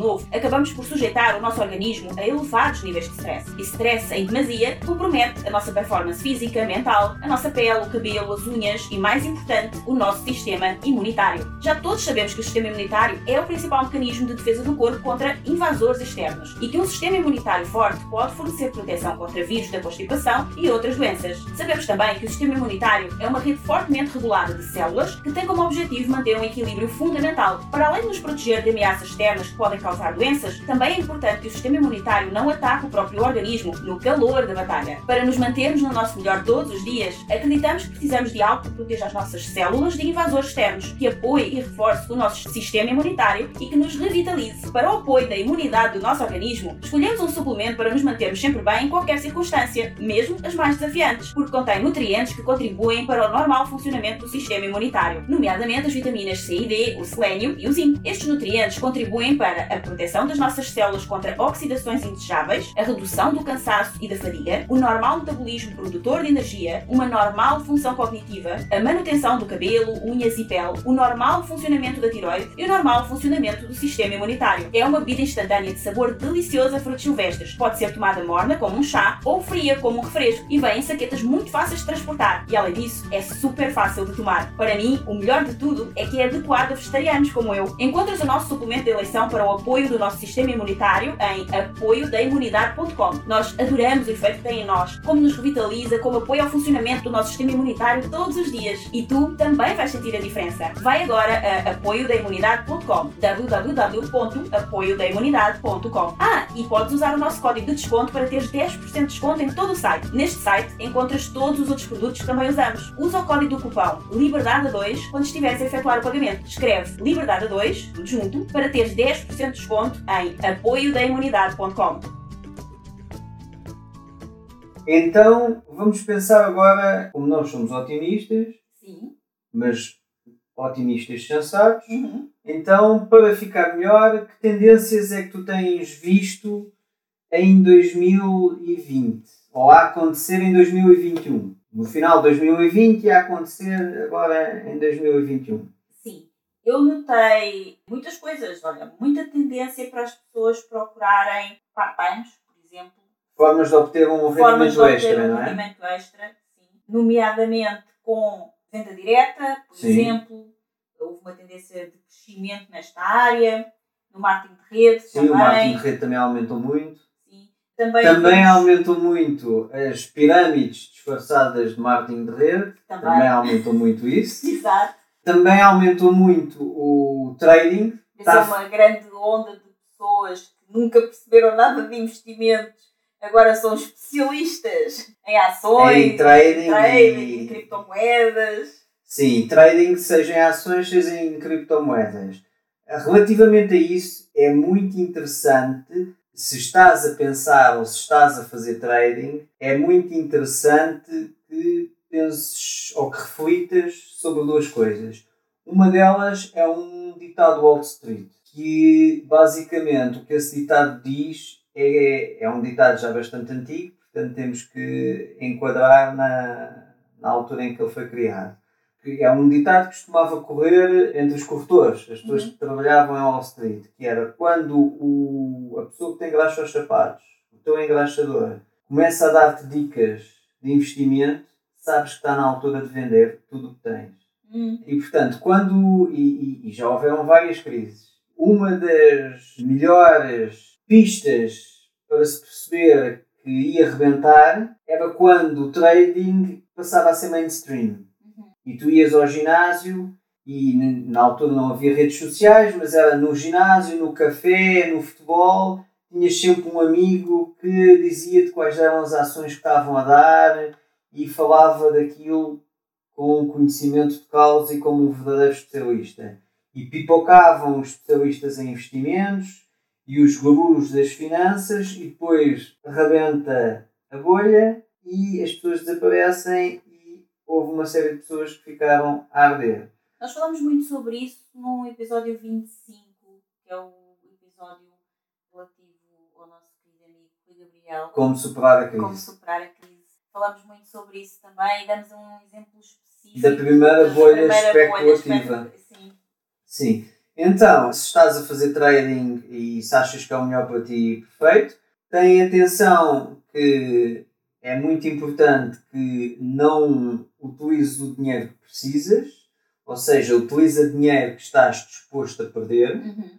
novo, acabamos por sujeitar o nosso organismo a elevados níveis de stress. E stress em demasia compromete a nossa performance física, mental, a nossa pele, o cabelo, as unhas e, mais importante, o nosso sistema imunitário. Já todos sabemos que o sistema imunitário é o principal mecanismo de defesa do corpo contra invasores externos e que um sistema imunitário forte pode fornecer proteção contra vírus da constipação e outras doenças. Sabemos também que o sistema imunitário é uma rede fortemente regulada de células que tem como objetivo manter um equilíbrio fundamental, para além de nos proteger de ameaças externas que podem causar doenças, também é importante que o sistema imunitário não ataque o próprio organismo no calor da batalha. Para nos mantermos no nosso melhor todos os dias, acreditamos que precisamos de algo que proteja as nossas células de invasores externos, que apoie e reforce o nosso sistema imunitário e que nos revitalize. Para o apoio da imunidade do nosso organismo, escolhemos um suplemento para nos mantermos sempre bem em qualquer circunstância, mesmo as mais desafiantes, porque contém nutrientes que contribuem para o normal funcionamento do sistema imunitário, nomeadamente as vitaminas C e D, o selênio e o zinco. Estes nutrientes contribuem para a proteção das nossas células contra oxidações indesejáveis, a redução do cansaço e da fadiga, o normal metabolismo produtor de energia, uma normal função cognitiva, a manutenção do cabelo, unhas e pele, o normal funcionamento da tiroide e o normal funcionamento do sistema imunitário. É uma bebida instantânea de sabor delicioso a frutos silvestres. Pode ser tomada morna como um chá ou fria como um refresco e vem em saquetas muito fáceis de transportar. E além disso, é super fácil de tomar. Para mim, o melhor de tudo é que é adequado a vegetarianos como eu. Encontras o nosso suplemento de eleição para o apoio do nosso sistema imunitário em apoiodaimunidade.com. Nós adoramos o efeito que tem em nós, como nos revitaliza, como apoia ao funcionamento do nosso sistema imunitário todos os dias. E tu também vais sentir a diferença. Vai agora a apoiodaimunidade.com www.apoiodaimunidade.com Ah, e podes usar o nosso código de desconto para teres 10% de desconto em todo o site. Neste site encontras todos os outros produtos que também usamos. Usa o código do cupom LIBERDADE2 quando estiveres a efetuar o pagamento. Escreve LIBERDADE2, tudo junto, para teres 10% de desconto em apoiodaimunidade.com. Então, vamos pensar agora, como nós somos otimistas, Sim. mas otimistas sensatos, Uhum. então, para ficar melhor, que tendências é que tu tens visto em 2020? Ou a acontecer em 2021? No final de 2020 e a acontecer agora em 2021. Sim. Eu notei muitas coisas, olha, muita tendência para as pessoas procurarem part-times, por exemplo, Formas de obter um rendimento extra, um não é? rendimento extra, sim. nomeadamente com venda direta, por Sim. exemplo, houve uma tendência de crescimento nesta área, no marketing de rede Sim, também. o marketing de rede também aumentou muito. Sim. Também, Também temos- aumentou muito as pirâmides disfarçadas de marketing de rede. Também. Também aumentou muito isso. Exato. Também aumentou muito o trading. Essa é Tá. uma grande onda de pessoas que nunca perceberam nada de investimentos, agora são especialistas em ações, Em trading trading, e- em criptomoedas. Sim, trading, seja em ações, seja em criptomoedas. Relativamente a isso, é muito interessante. Se estás a pensar ou se estás a fazer trading, é muito interessante que penses ou que reflitas sobre duas coisas. Uma delas é um ditado Wall Street, que basicamente o que esse ditado diz é, é um ditado já bastante antigo, portanto temos que enquadrar na, na altura em que ele foi criado. É um ditado que costumava correr entre os corretores, as pessoas Uhum. que trabalhavam em Wall Street, que era quando o, a pessoa que tem graxa aos sapatos, o teu engraxador, começa a dar-te dicas de investimento, sabes que está na altura de vender tudo o que tens. Hum, E portanto, quando. E, e- já houveram várias crises. Uma das melhores pistas para se perceber que ia rebentar era quando o trading passava a ser mainstream. uhum. E tu ias ao ginásio e na altura não havia redes sociais, mas era no ginásio, no café, no futebol, tinhas sempre um amigo que dizia-te quais eram as ações que estavam a dar e falava daquilo com conhecimento de causa e como um verdadeiro especialista. E pipocavam os especialistas em investimentos e os gurus das finanças e depois rebenta a bolha e as pessoas desaparecem e houve uma série de pessoas que ficaram a arder. Nós falamos muito sobre isso no episódio 25, que é o episódio relativo ao nosso querido amigo Gabriel. Como superar a crise. Como superar a crise. Falamos muito sobre isso também e damos um exemplo específico. Da primeira da bolha primeira bolha especulativa. espe- Sim. Sim. Então, se estás a fazer trading e se achas que é o melhor para ti, perfeito. Tem atenção que é muito importante que não utilizes o dinheiro que precisas, ou seja, utiliza dinheiro que estás disposto a perder, Uhum.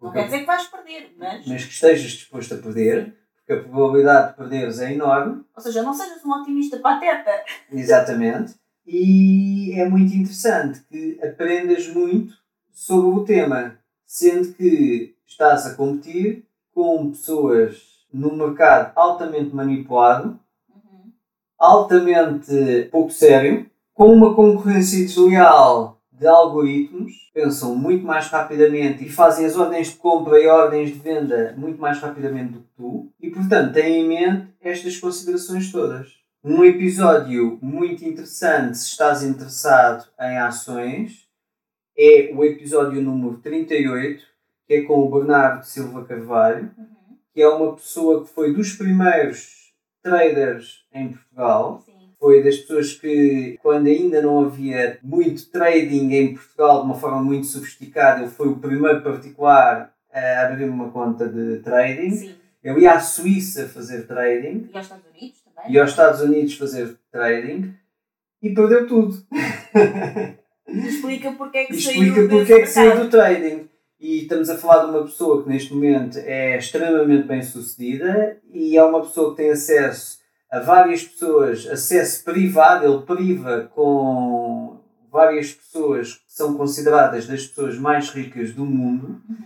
Não quer dizer que vais perder, mas. mas que estejas disposto a perder, porque a probabilidade de perderes é enorme. Ou seja, não sejas um otimista pateta. Exatamente. E é muito interessante que aprendas muito sobre o tema, sendo que estás a competir com pessoas num mercado altamente manipulado, Uhum. altamente pouco sério, com uma concorrência desleal de algoritmos, pensam muito mais rapidamente e fazem as ordens de compra e ordens de venda muito mais rapidamente do que tu, e portanto têm em mente estas considerações todas. Um episódio muito interessante, se estás interessado em ações, é o episódio número 38, que é com o Bernardo Silva Carvalho, Uhum. que é uma pessoa que foi dos primeiros traders em Portugal. Foi das pessoas que, quando ainda não havia muito trading em Portugal de uma forma muito sofisticada, ele foi o primeiro particular a abrir uma conta de trading. Sim. Ele ia à Suíça fazer trading E aos Estados Unidos também. e aos Estados Unidos fazer trading e perdeu tudo. Explica porque é que saiu explica desse porque é que saiu do trading. E estamos a falar de uma pessoa que neste momento é extremamente bem sucedida e é uma pessoa que tem acesso a várias pessoas, acesso privado, ele priva com várias pessoas que são consideradas das pessoas mais ricas do mundo Uhum.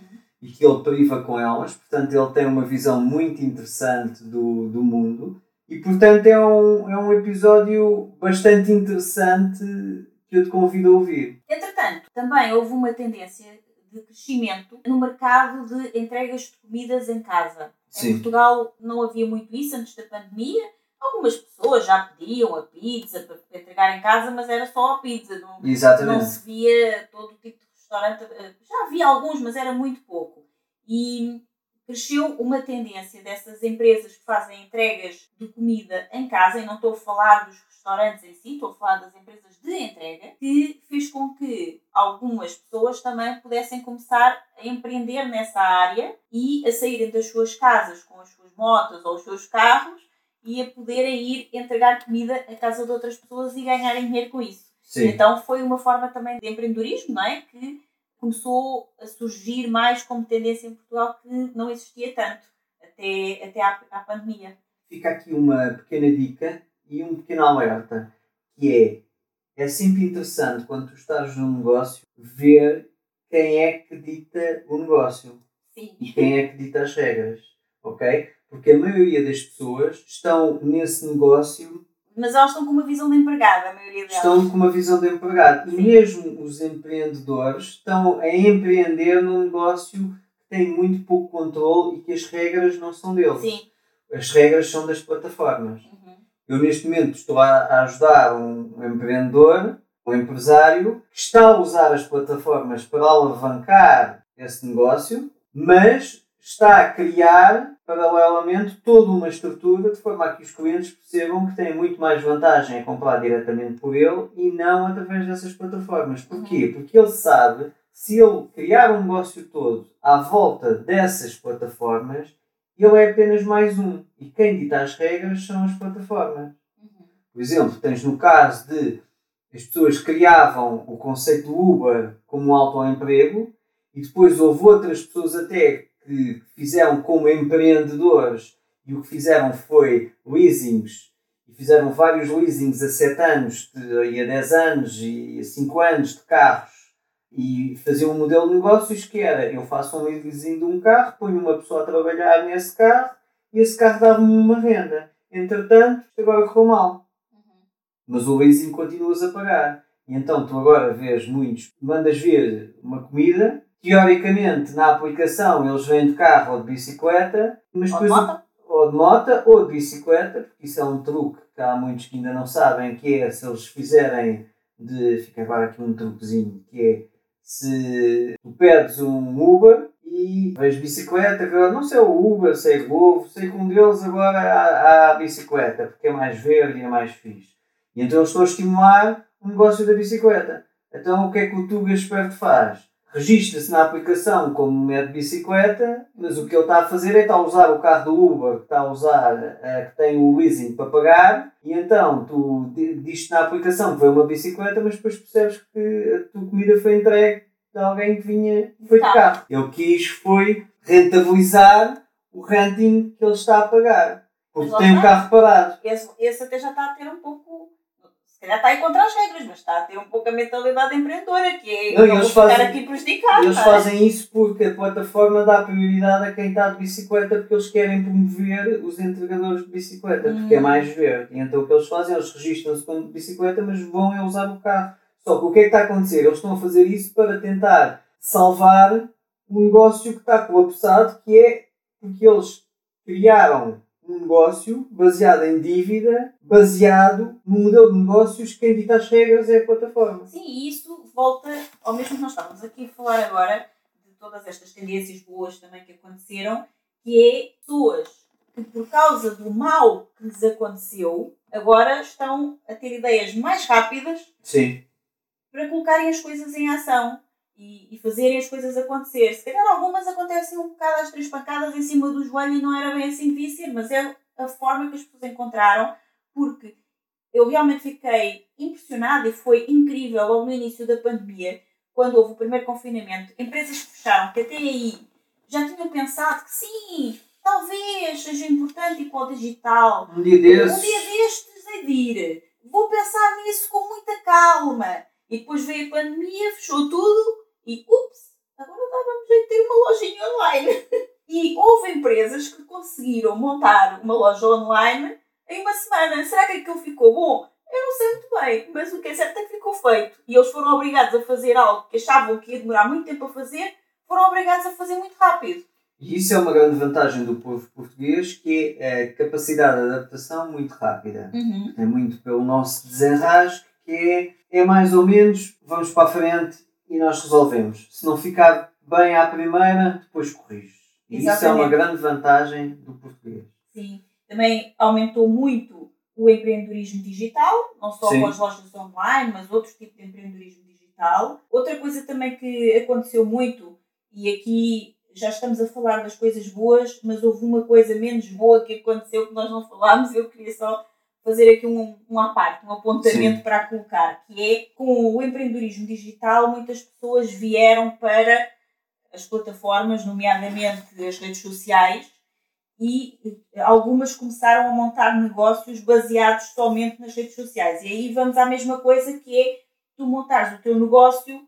e que ele priva com elas, portanto ele tem uma visão muito interessante do, do mundo e portanto é um, é um episódio bastante interessante que eu te convido a ouvir. Entretanto, também houve uma tendência de crescimento no mercado de entregas de comidas em casa. Sim. Em Portugal não havia muito isso antes da pandemia. Algumas pessoas já pediam a pizza para para entregar em casa, mas era só a pizza. Não, não Exatamente. se via todo o tipo de restaurante. eh, Já havia alguns, mas era muito pouco. E cresceu uma tendência dessas empresas que fazem entregas de comida em casa, e não estou a falar dos restaurantes em si, estou a falar das empresas de entrega, que fez com que algumas pessoas também pudessem começar a empreender nessa área e a saírem das suas casas com as suas motos ou os seus carros e a poderem ir entregar comida à casa de outras pessoas e ganharem dinheiro com isso. Sim. Então foi uma forma também de empreendedorismo, não é? Que começou a surgir mais como tendência em Portugal que não existia tanto até, até à, à pandemia. Fica aqui uma pequena dica e um pequeno alerta, que é, é sempre interessante quando tu estás num negócio ver quem é que dita o negócio Sim. e quem é que dita as regras, ok? Porque a maioria das pessoas estão nesse negócio, Mas elas estão com uma visão de empregada, a maioria delas. estão com uma visão de empregado. E mesmo os empreendedores estão a empreender num negócio que tem muito pouco controle e que as regras não são deles. Sim. As regras são das plataformas. Uhum. Eu, neste momento, estou a ajudar um empreendedor, um empresário, que está a usar as plataformas para alavancar esse negócio, mas está a criar, paralelamente, toda uma estrutura de forma a que os clientes percebam que têm muito mais vantagem a comprar diretamente por ele e não através dessas plataformas. Porquê? Porque ele sabe, se ele criar um negócio todo à volta dessas plataformas, ele é apenas mais um. E quem dita as regras são as plataformas. Uhum. Por exemplo, tens no caso de as pessoas criavam o conceito Uber como autoemprego e depois houve outras pessoas até que fizeram como empreendedores e o que fizeram foi leasings e fizeram vários leasings a 7 anos de- e a 10 anos e a 5 anos de carros E fazia um modelo de negócios que era: eu faço um leasing de um carro, ponho uma pessoa a trabalhar nesse carro e esse carro dava-me uma renda. Entretanto, agora correu mal. Mas o leasing continuas a pagar. E então tu agora vês muitos, mandas vir uma comida, teoricamente na aplicação eles vêm de carro ou de bicicleta, mas Ou de depois moto? ou de moto ou de bicicleta, porque isso é um truque que há muitos que ainda não sabem, que é se eles fizerem de. Fica agora aqui um truquezinho, que é se tu pedes um Uber e vês bicicleta, não sei o Uber, sei o Glovo, sei que um deles agora há, há bicicleta, porque é mais verde e é mais fixe. E então eu estou a estimular o negócio da bicicleta. Então o que é que o Tuga Esperto faz? Registra-se na aplicação como é de bicicleta, mas o que ele está a fazer é estar a usar o carro do Uber, que está a usar, eh, que tem o leasing para pagar, e então tu di- dizes na aplicação que foi uma bicicleta, mas depois percebes que a tua comida foi entregue de alguém que vinha foi de Carro. carro. Ele quis foi rentabilizar o renting que ele está a pagar. Porque tem o carro parado. Esse, esse até já está a ter um pouco. Se calhar está aí contra as regras, mas está a ter um pouco a mentalidade empreendedora, que é Não, eles vou ficar fazem- aqui prejudicado. Eles fazem isso porque a plataforma dá prioridade a quem está de bicicleta porque eles querem promover os entregadores de bicicleta, porque é Hum. mais verde. E então o que eles fazem, eles registram-se como de bicicleta, mas vão é usar o carro. Só que o que é que está a acontecer? Eles estão a fazer isso para tentar salvar o negócio que está colapsado, que é porque eles criaram um negócio baseado em dívida, baseado no modelo de negócios que quem dita as regras é a plataforma. Sim, e isso volta ao mesmo que nós estávamos aqui a falar agora, de todas estas tendências boas também que aconteceram, que é pessoas que por causa do mal que lhes aconteceu, agora estão a ter ideias mais rápidas Sim. para colocarem as coisas em ação e, e fazerem as coisas acontecer. Se calhar algumas acontecem um bocado às três pancadas em cima do joelho e não era bem assim que devia ser, mas é a forma que as pessoas encontraram, porque eu realmente fiquei impressionada e foi incrível no início da pandemia, quando houve o primeiro confinamento, empresas que fecharam, que até aí já tinham pensado que sim, talvez seja importante ir para o digital, Um dia desses. um dia destes é de ir. Vou pensar nisso com muita calma. E depois veio a pandemia, fechou tudo e ups, agora dávamos jeito de ter uma lojinha online. E houve empresas que conseguiram montar uma loja online em uma semana. Será que aquilo ficou bom? Eu não sei muito bem, mas o que é certo é que ficou feito. E eles foram obrigados a fazer algo que achavam que ia demorar muito tempo a fazer, foram obrigados a fazer muito rápido. E isso é uma grande vantagem do povo português, que é a capacidade de adaptação muito rápida. É muito pelo nosso desenrasque, que é, é mais ou menos, vamos para a frente e nós resolvemos. Se não ficar bem à primeira, depois corrige. E isso é Exatamente. uma grande vantagem do português. Sim. Também aumentou muito o empreendedorismo digital, não só Sim. com as lojas online, mas outros tipos de empreendedorismo digital. Outra coisa também que aconteceu muito, e aqui já estamos a falar das coisas boas, mas houve uma coisa menos boa que aconteceu que nós não falámos, eu queria só fazer aqui um, um à parte, um apontamento Sim. para colocar, que é com o empreendedorismo digital muitas pessoas vieram para as plataformas, nomeadamente as redes sociais, e eh, algumas começaram a montar negócios baseados somente nas redes sociais. E aí vamos à mesma coisa que é tu montares o teu negócio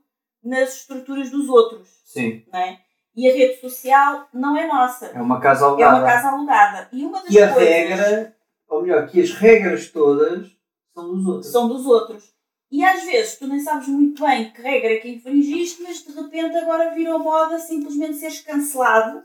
nas estruturas dos outros, Sim. não é? E a rede social não é nossa, É uma casa é alugada. uma casa alugada. E uma das E a coisas regra, ou melhor, que as regras todas são dos outros. são dos outros. E às vezes tu nem sabes muito bem que regra é que infringiste, mas de repente agora virou moda simplesmente seres cancelado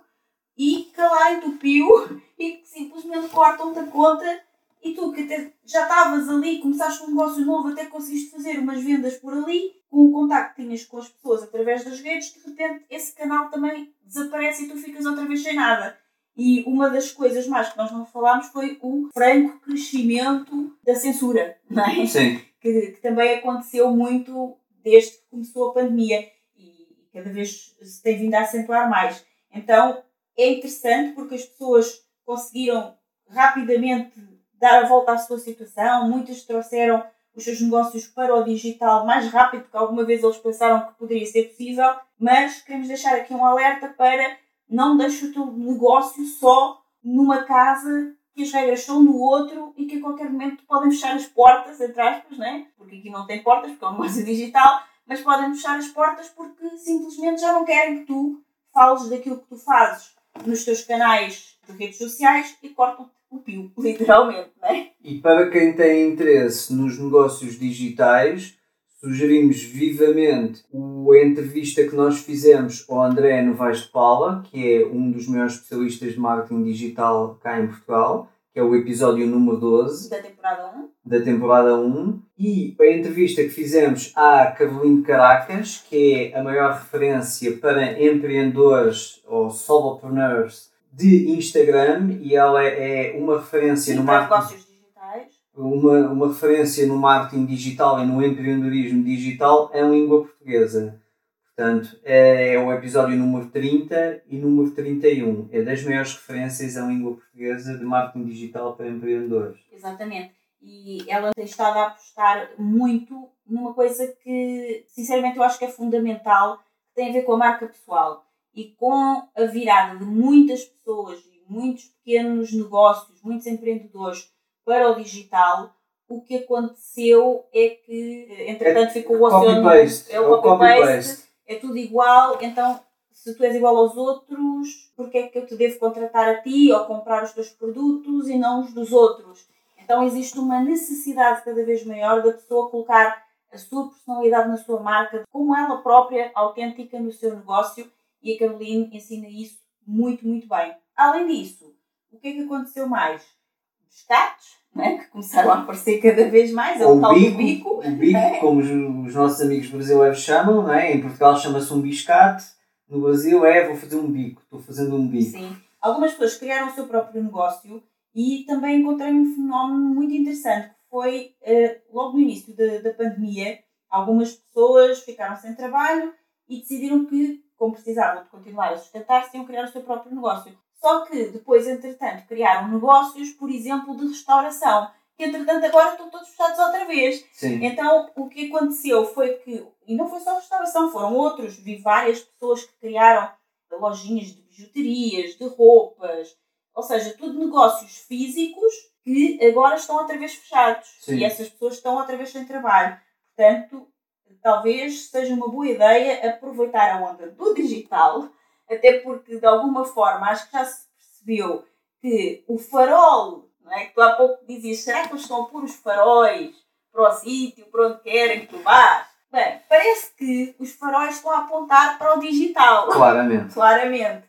e calarem-te o pio e que simplesmente cortam-te a conta e tu que até já estavas ali, começaste um negócio novo, até conseguiste fazer umas vendas por ali, com o contacto que tinhas com as pessoas através das redes, de repente esse canal também desaparece e tu ficas outra vez sem nada. E uma das coisas mais que nós não falámos foi o franco crescimento da censura, não é? Sim. que, que também aconteceu muito desde que começou a pandemia e cada vez se tem vindo a acentuar mais. Então é interessante porque as pessoas conseguiram rapidamente dar a volta à sua situação, muitas trouxeram os seus negócios para o digital mais rápido do que alguma vez eles pensaram que poderia ser possível, mas queremos deixar aqui um alerta para não deixe o teu negócio só numa casa que as regras são no outro e que a qualquer momento podem fechar as portas, entre aspas, né? porque aqui não tem portas, porque é um negócio digital, mas podem fechar as portas porque simplesmente já não querem que tu fales daquilo que tu fazes nos teus canais de redes sociais e cortam o pio, literalmente, não é? E para quem tem interesse nos negócios digitais, sugerimos vivamente a entrevista que nós fizemos ao André Novaes de Paula, que é um dos maiores especialistas de marketing digital cá em Portugal, que é o episódio número 12 da temporada 1. Da temporada 1. E a entrevista que fizemos à Caroline Caracas, que é a maior referência para empreendedores ou solopreneurs de Instagram, e ela é uma referência Sim, no marketing. Uma, uma referência no marketing digital e no empreendedorismo digital em língua portuguesa. Portanto, é, é o episódio número 30 e número 31. É das maiores referências em língua portuguesa de marketing digital para empreendedores. Exatamente. E ela tem estado a apostar muito numa coisa que, sinceramente, eu acho que é fundamental, que tem a ver com a marca pessoal e com a virada de muitas pessoas e muitos pequenos negócios, muitos empreendedores para o digital. O que aconteceu é que, entretanto, é, ficou o oceano. É o copy-paste é tudo igual, então se tu és igual aos outros, porque é que eu te devo contratar a ti ou comprar os teus produtos e não os dos outros? Então existe uma necessidade cada vez maior da pessoa colocar a sua personalidade na sua marca, como ela própria, autêntica no seu negócio, e a Caroline ensina isso muito, muito bem. Além disso, o que é que aconteceu mais? Descartes, né? que começaram a aparecer cada vez mais, é o, o tal bico, bico. O bico, é? como os, os, nossos amigos brasileiros chamam, não é? em Portugal chama-se um biscate, no Brasil é vou fazer um bico, estou fazendo um bico. Sim. Algumas pessoas criaram o seu próprio negócio e também encontrei um fenómeno muito interessante, que foi uh, logo no início da, da pandemia, algumas pessoas ficaram sem trabalho e decidiram que, como precisavam de continuar a sustentar-se, iam criar o seu próprio negócio. Só que depois, entretanto, criaram negócios, por exemplo, de restauração, que entretanto agora estão todos fechados outra vez. Sim. Então o que aconteceu foi que, e não foi só restauração, foram outros, vi várias pessoas que criaram lojinhas de bijuterias, de roupas, ou seja, tudo negócios físicos que agora estão outra vez fechados Sim. e essas pessoas estão outra vez sem trabalho. Portanto, talvez seja uma boa ideia aproveitar a onda do digital até porque de alguma forma acho que já se percebeu que o farol, não é? que tu há pouco dizias, será que eles estão a pôr os faróis para o sítio, para onde querem que tu vás? Bem, parece que os faróis estão a apontar para o digital. Claramente. Claramente.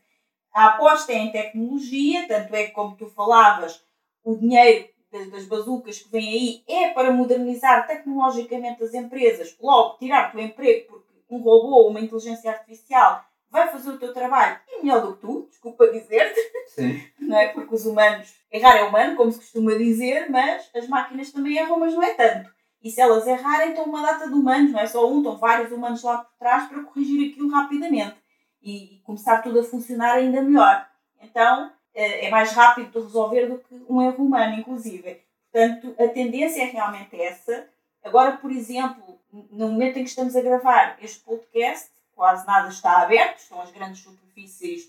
A aposta é em tecnologia, tanto é que, como tu falavas, o dinheiro das, das bazucas que vem aí é para modernizar tecnologicamente as empresas, logo tirar-te o emprego, porque um robô ou uma inteligência artificial vai fazer o teu trabalho e melhor do que tu, desculpa dizer-te. Não é? Porque os humanos, errar é humano, como se costuma dizer, mas as máquinas também erram, mas não é tanto. E se elas errarem, estão uma data de humanos, não é só um, estão vários humanos lá por trás para corrigir aquilo rapidamente e, começar tudo a funcionar ainda melhor. Então, eh, é mais rápido de resolver do que um erro humano, inclusive. Portanto, a tendência é realmente essa. Agora, por exemplo, no momento em que estamos a gravar este podcast, quase nada está aberto, estão as grandes superfícies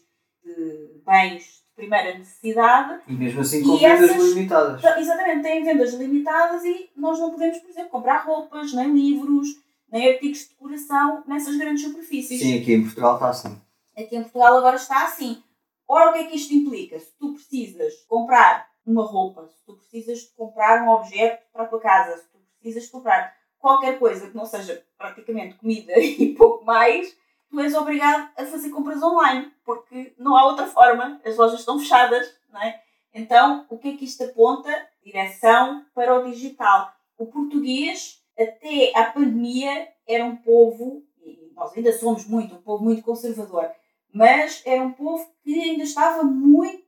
de bens de primeira necessidade. E mesmo assim com vendas essas, limitadas. Exatamente, têm vendas limitadas e nós não podemos, por exemplo, comprar roupas, nem livros, nem artigos de decoração nessas grandes superfícies. Sim, aqui em Portugal está assim. Aqui em Portugal agora está assim. Ora, o que é que isto implica? Se tu precisas comprar uma roupa, se tu precisas de comprar um objeto para a tua casa, se tu precisas de comprar qualquer coisa que não seja praticamente comida e pouco mais, tu és obrigado a fazer compras online, porque não há outra forma, as lojas estão fechadas, não é? Então, o que é que isto aponta? Direção para o digital. O português, até à pandemia, era um povo, e nós ainda somos muito, um povo muito conservador, mas era um povo que ainda estava muito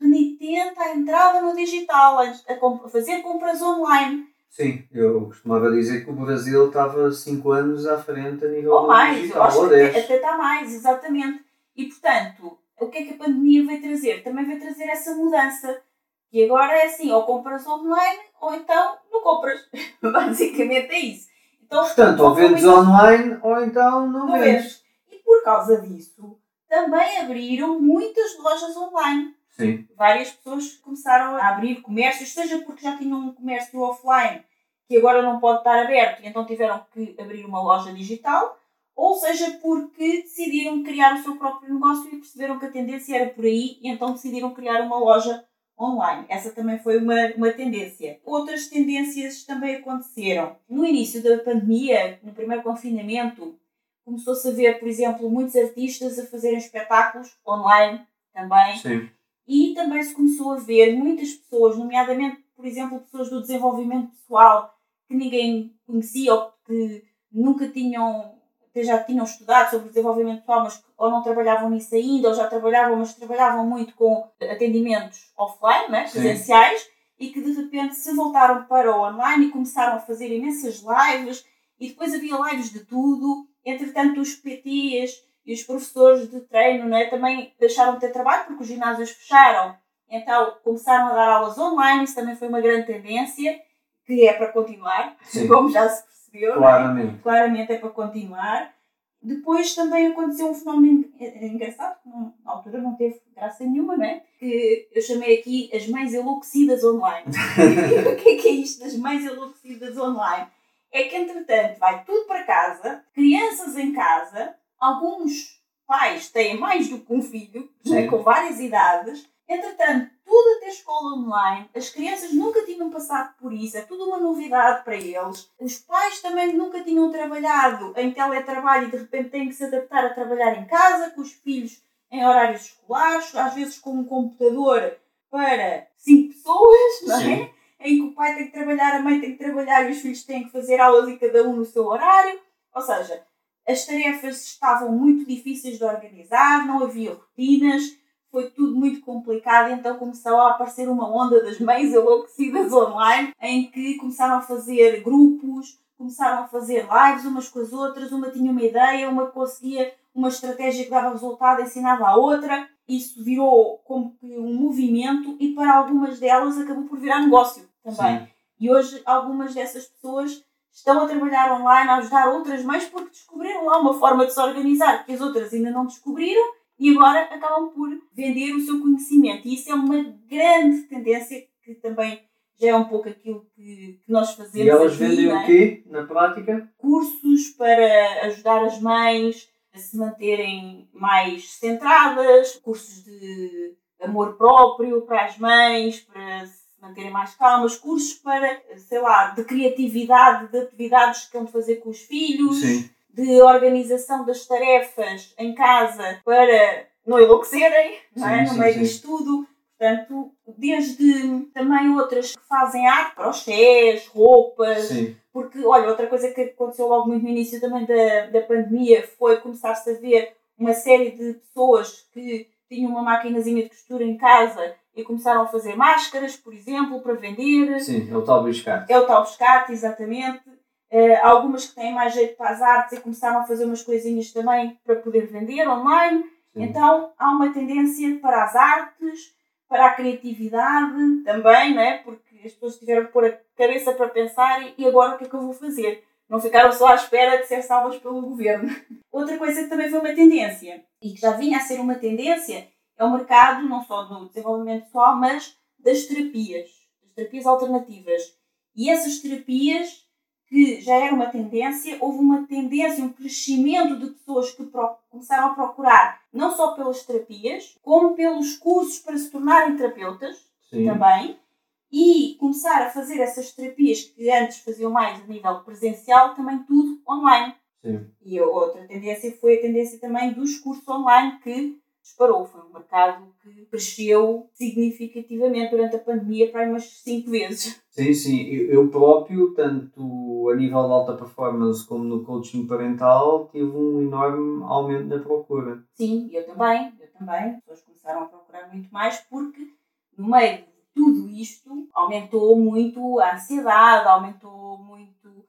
renitente à entrada no digital, a, fazer compras online. Sim, eu costumava dizer que o Brasil estava 5 anos à frente a nível ou mais, digital, ou até, até está mais, exatamente. E portanto, o que é que a pandemia veio trazer? Também veio trazer essa mudança. E agora é assim, ou compras online ou então não compras. Basicamente é isso. Então, Portanto, ou vendes muito... online ou então não, não vendes. E por causa disso, também abriram muitas lojas online. Sim. Várias pessoas começaram a abrir comércios, seja porque já tinham um comércio offline que agora não pode estar aberto e então tiveram que abrir uma loja digital, ou seja, porque decidiram criar o seu próprio negócio e perceberam que a tendência era por aí e então decidiram criar uma loja online. Essa também foi uma, uma tendência. Outras tendências também aconteceram. No início da pandemia, no primeiro confinamento, começou-se a ver, por exemplo, muitos artistas a fazerem espetáculos online também. Sim. E também se começou a ver muitas pessoas, nomeadamente, por exemplo, pessoas do desenvolvimento pessoal que ninguém conhecia ou que nunca tinham, já tinham estudado sobre desenvolvimento pessoal, mas ou não trabalhavam nisso ainda, ou já trabalhavam, mas trabalhavam muito com atendimentos offline, né, presenciais, e que de repente se voltaram para o online e começaram a fazer imensas lives, e depois havia lives de tudo. Entretanto, os PTs e os professores de treino né, também deixaram de ter trabalho porque os ginásios fecharam. Então começaram a dar aulas online, isso também foi uma grande tendência, que é para continuar, Sim. como já se percebeu. Claramente. Né? Claramente é para continuar. Depois também aconteceu um fenómeno engraçado, que na altura não teve graça nenhuma, não é? Que eu chamei aqui as mães enlouquecidas online. o que é que é isto das mães enlouquecidas online? É que, entretanto, vai tudo para casa, crianças em casa, alguns pais têm mais do que um filho, já com várias idades. Entretanto, tudo até escola online, as crianças nunca tinham passado por isso, é tudo uma novidade para eles. Os pais também nunca tinham trabalhado em teletrabalho e de repente têm que se adaptar a trabalhar em casa, com os filhos em horários escolares, às vezes com um computador para cinco pessoas, não é? Em que o pai tem que trabalhar, a mãe tem que trabalhar e os filhos têm que fazer aulas e cada um no seu horário. Ou seja, as tarefas estavam muito difíceis de organizar, não havia rotinas, foi tudo muito complicado, então começou a aparecer uma onda das mães enlouquecidas online, em que começaram a fazer grupos, começaram a fazer lives umas com as outras, uma tinha uma ideia, uma conseguia uma estratégia que dava resultado, ensinava a outra. Isso virou como que um movimento e para algumas delas acabou por virar negócio também. Sim. E hoje algumas dessas pessoas estão a trabalhar online, a ajudar outras mães porque descobriram lá uma forma de se organizar que as outras ainda não descobriram e agora acabam por vender o seu conhecimento. E isso é uma grande tendência que também já é um pouco aquilo que, que nós fazemos. E elas aqui, vendem é? o quê na prática? Cursos para ajudar as mães a se manterem mais centradas, cursos de amor próprio para as mães, para manterem mais calmas, cursos para, sei lá, de criatividade, de atividades que vão fazer com os filhos, Sim. de organização das tarefas em casa para não enlouquecerem, não é? no meio disto tudo. Portanto, desde também outras que fazem arte, crochês, roupas. Sim. Porque, olha, outra coisa que aconteceu logo muito no início também da, da pandemia foi começar-se a ver uma série de pessoas que tinham uma maquinazinha de costura em casa e começaram a fazer máscaras, por exemplo, para vender. Sim, é o tal biscate. É o tal biscate, exatamente. Uh, algumas que têm mais jeito para as artes e começaram a fazer umas coisinhas também para poder vender online. Sim. Então há uma tendência para as artes, para a criatividade também, né? porque as pessoas tiveram que pôr a cabeça para pensar e agora o que é que eu vou fazer? Não ficaram só à espera de ser salvas pelo governo. Outra coisa que também foi uma tendência e que já vinha a ser uma tendência é o mercado não só do desenvolvimento pessoal, mas das terapias, das terapias alternativas. E essas terapias, que já era uma tendência, houve uma tendência, um crescimento de pessoas que começaram a procurar não só pelas terapias, como pelos cursos para se tornarem terapeutas Sim. também, e começar a fazer essas terapias que antes faziam mais a nível presencial, também tudo online. Sim. E a outra tendência foi a tendência também dos cursos online que disparou. Foi um mercado que cresceu significativamente durante a pandemia para umas 5 vezes. Sim, sim. Eu próprio, tanto a nível de alta performance como no coaching parental, tive um enorme aumento na procura. Sim, eu também. Eu também. As pessoas começaram a procurar muito mais porque no meio de tudo isto aumentou muito a ansiedade, aumentou muito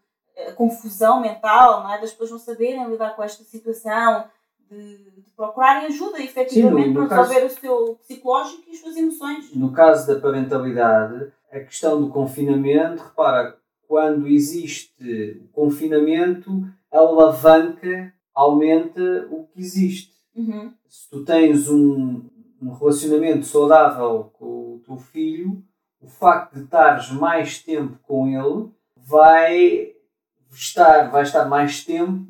a confusão mental, não é? das pessoas não saberem lidar com esta situação, de, de procurarem ajuda efetivamente Sim, no, no para resolver caso, o seu psicológico e as suas emoções. No caso da parentalidade, a questão do confinamento, repara, quando existe o confinamento, a alavanca aumenta o que existe. Uhum. Se tu tens um, um relacionamento saudável com o teu filho, o facto de estares mais tempo com ele vai estar, vai estar mais tempo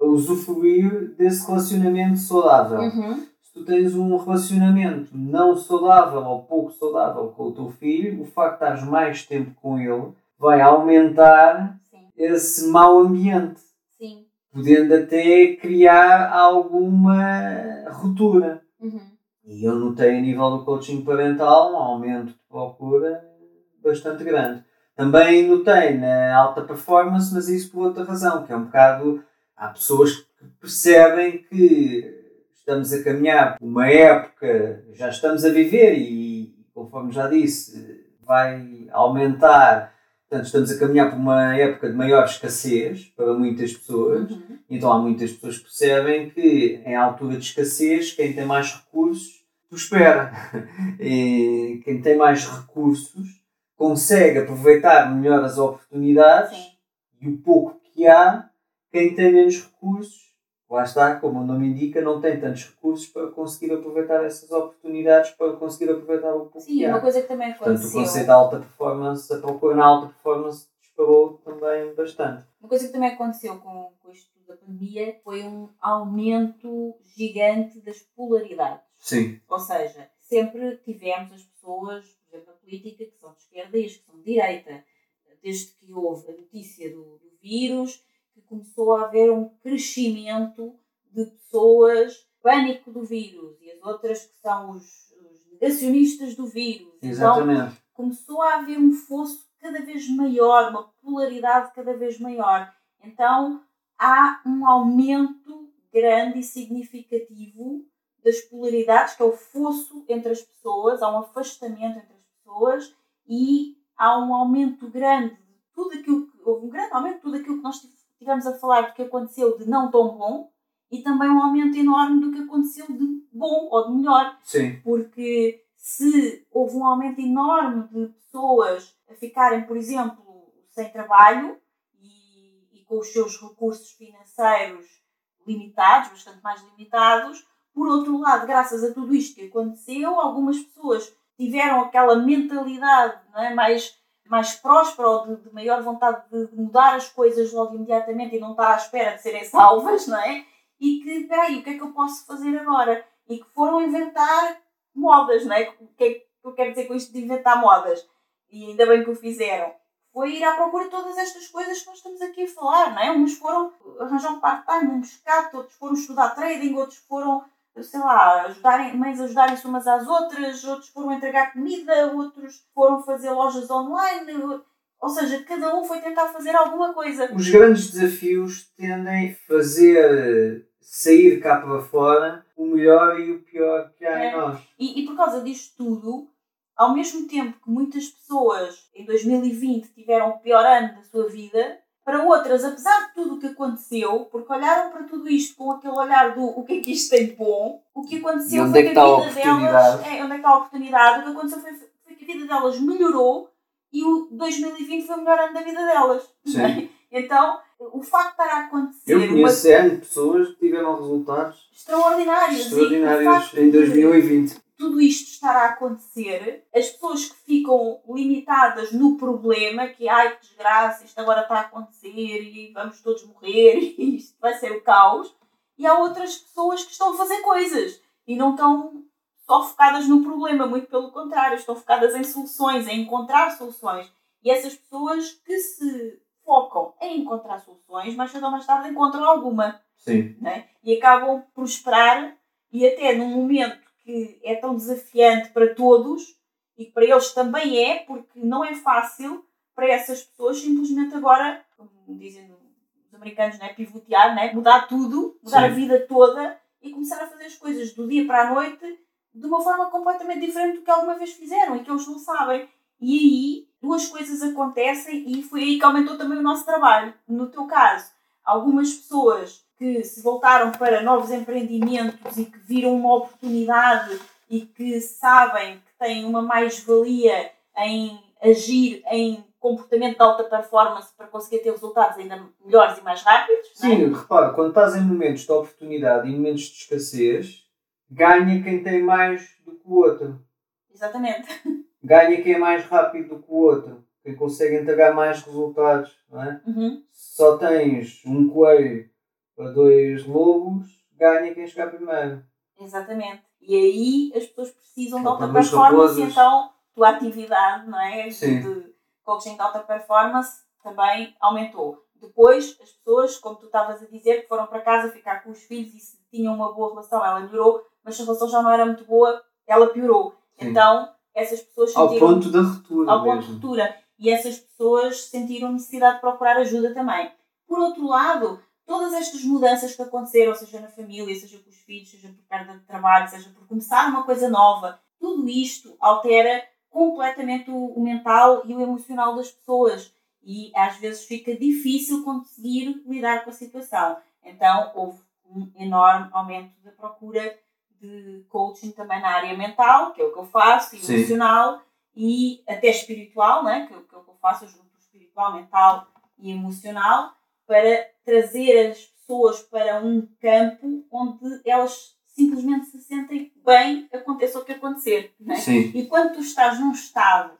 a usufruir desse relacionamento saudável. Uhum. Se tu tens um relacionamento não saudável ou pouco saudável com o teu filho, o facto de estares mais tempo com ele vai aumentar Sim. esse mau ambiente, Sim. podendo até criar alguma ruptura. Uhum. E eu notei a nível do coaching parental um aumento de procura bastante grande. Também notei na alta performance, mas isso por outra razão, que é um bocado. Há pessoas que percebem que estamos a caminhar por uma época, já estamos a viver e, conforme já disse, vai aumentar. Portanto, estamos a caminhar por uma época de maior escassez para muitas pessoas. Uhum. Então há muitas pessoas que percebem que em altura de escassez, quem tem mais recursos prospera. E quem tem mais recursos consegue aproveitar melhor as oportunidades Sim. e o pouco que há, quem tem menos recursos, lá está, como o nome indica, não tem tantos recursos para conseguir aproveitar essas oportunidades, para conseguir aproveitar o pouco Sim, há. uma coisa que também Portanto, o aconteceu. conceito de alta performance, a procura na alta performance disparou também bastante. Uma coisa que também aconteceu com, com isto da pandemia foi um aumento gigante das polaridades. Sim. Ou seja, sempre tivemos as pessoas, por exemplo, a política, que são de esquerda e as que são de direita. Desde que houve a notícia do, do vírus, que começou a haver um crescimento de pessoas, pânico do vírus, e as outras que são os, os negacionistas do vírus. Então, Exatamente. começou a haver um fosso cada vez maior, uma polaridade cada vez maior. Então há um aumento grande e significativo das polaridades, que é o fosso entre as pessoas, há um afastamento entre as pessoas e há um aumento grande de tudo aquilo que houve um grande aumento de tudo aquilo que nós tivemos a falar do que aconteceu de não tão bom e também um aumento enorme do que aconteceu de bom ou de melhor Sim. porque se houve um aumento enorme de pessoas a ficarem, por exemplo, sem trabalho e, e com os seus recursos financeiros limitados, bastante mais limitados, por outro lado, graças a tudo isto que aconteceu, algumas pessoas tiveram aquela mentalidade não é, mais, mais próspera ou de, de maior vontade de mudar as coisas logo imediatamente e não estar à espera de serem salvas, não é? E que, peraí, o que é que eu posso fazer agora? E que foram inventar modas, não é? O que é que eu quero dizer com isto de inventar modas? E ainda bem que o fizeram. Foi ir à procura de todas estas coisas que nós estamos aqui a falar, não é? Uns foram arranjar um part-time, um pescado, outros foram estudar trading, outros foram, sei lá, ajudarem, mães ajudarem-se umas às outras, outros foram entregar comida, outros foram fazer lojas online. Ou seja, cada um foi tentar fazer alguma coisa. Os grandes desafios tendem a fazer sair cá para fora o melhor e o pior que há É. em nós. E, e por causa disto tudo, ao mesmo tempo que muitas pessoas em 2020 tiveram o pior ano da sua vida, para outras, apesar de tudo o que aconteceu, porque olharam para tudo isto com aquele olhar do o que é que isto tem de bom, o que aconteceu foi é que que a vida delas. É, onde é que está a oportunidade? O que aconteceu foi, foi que a vida delas melhorou e o 2020 foi o melhor ano da vida delas. é? Então, o facto de estar a acontecer Eu uma conheço N pessoas que tiveram resultados extraordinários, extraordinários em de- 2020. Tudo isto estar a acontecer, as pessoas que ficam limitadas no problema, que ai que desgraça, isto agora está a acontecer e vamos todos morrer e isto vai ser o caos, e há outras pessoas que estão a fazer coisas e não estão só focadas no problema, muito pelo contrário, estão focadas em soluções, em encontrar soluções. E essas pessoas que se focam em encontrar soluções, mais cedo ou mais tarde encontram alguma Sim. né? e acabam por prosperar e até num momento que é tão desafiante para todos e que para eles também é, porque não é fácil para essas pessoas simplesmente agora, como dizem os americanos, né? pivotear, né? mudar tudo, mudar Sim. a vida toda e começar a fazer as coisas do dia para a noite de uma forma completamente diferente do que alguma vez fizeram e que eles não sabem. E aí duas coisas acontecem e foi aí que aumentou também o nosso trabalho. No teu caso, algumas pessoas que se voltaram para novos empreendimentos e que viram uma oportunidade e que sabem que têm uma mais-valia em agir em comportamento de alta performance para conseguir ter resultados ainda melhores e mais rápidos. é? Sim, repara, quando estás em momentos de oportunidade e momentos de escassez, ganha quem tem mais do que o outro. Exatamente. Ganha quem é mais rápido do que o outro. quem consegue entregar mais resultados, não é? Uhum. Só tens um coelho para dois lobos, ganha quem chegar primeiro. Exatamente. E aí as pessoas precisam de alta performance, raposas. então tua atividade não é? Sim. de coaching de alta performance também aumentou. Depois, as pessoas, como tu estavas a dizer, que foram para casa ficar com os filhos e se tinham uma boa relação, ela melhorou, mas se a relação já não era muito boa, ela piorou. Sim. Então, essas pessoas Ao sentiram ponto da ruptura ao ponto de mesmo. ruptura. E essas pessoas sentiram necessidade de procurar ajuda também. Por outro lado, todas estas mudanças que aconteceram, seja na família, seja com os filhos, seja por perda de trabalho, seja por começar uma coisa nova, tudo isto altera completamente o, o mental e o emocional das pessoas. E às vezes fica difícil conseguir lidar com a situação. Então, houve um enorme aumento da procura de coaching também na área mental, que é o que eu faço, e emocional, e até espiritual, né? que, é o que eu faço, eu junto espiritual, mental e emocional, para trazer as pessoas para um campo onde elas simplesmente se sentem bem, aconteça o que acontecer. Sim. E quando tu estás num estado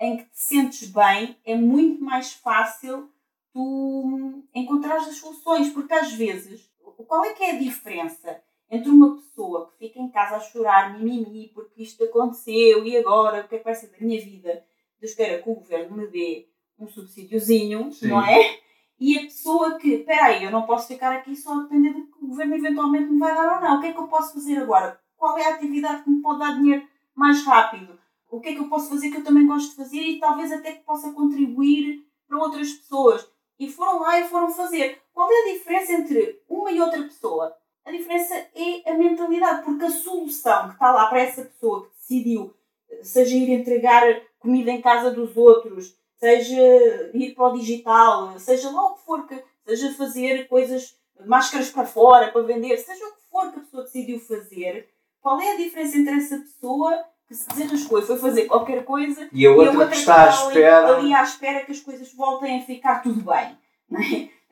em que te sentes bem, é muito mais fácil tu encontrares as soluções, porque às vezes, qual é que é a diferença entre uma pessoa que fica em casa a chorar, mimimi, porque isto aconteceu e agora, o que é que vai ser da minha vida? Deus queira que o governo me dê um subsídiozinho, não é? E a pessoa que, espera aí, eu não posso ficar aqui só a depender do que o governo eventualmente me vai dar ou não. O que é que eu posso fazer agora? Qual é a atividade que me pode dar dinheiro mais rápido? O que é que eu posso fazer que eu também gosto de fazer e talvez até que possa contribuir para outras pessoas? E foram lá e foram fazer. Qual é a diferença entre uma e outra pessoa? A diferença é a mentalidade, porque a solução que está lá para essa pessoa que decidiu, seja ir entregar comida em casa dos outros, seja ir para o digital, seja lá o que for, que, seja fazer coisas, máscaras para fora, para vender, seja o que for que a pessoa decidiu fazer, qual é a diferença entre essa pessoa que se desenrascou e foi fazer qualquer coisa E a e outra que está à espera. ali à espera que as coisas voltem a ficar tudo bem.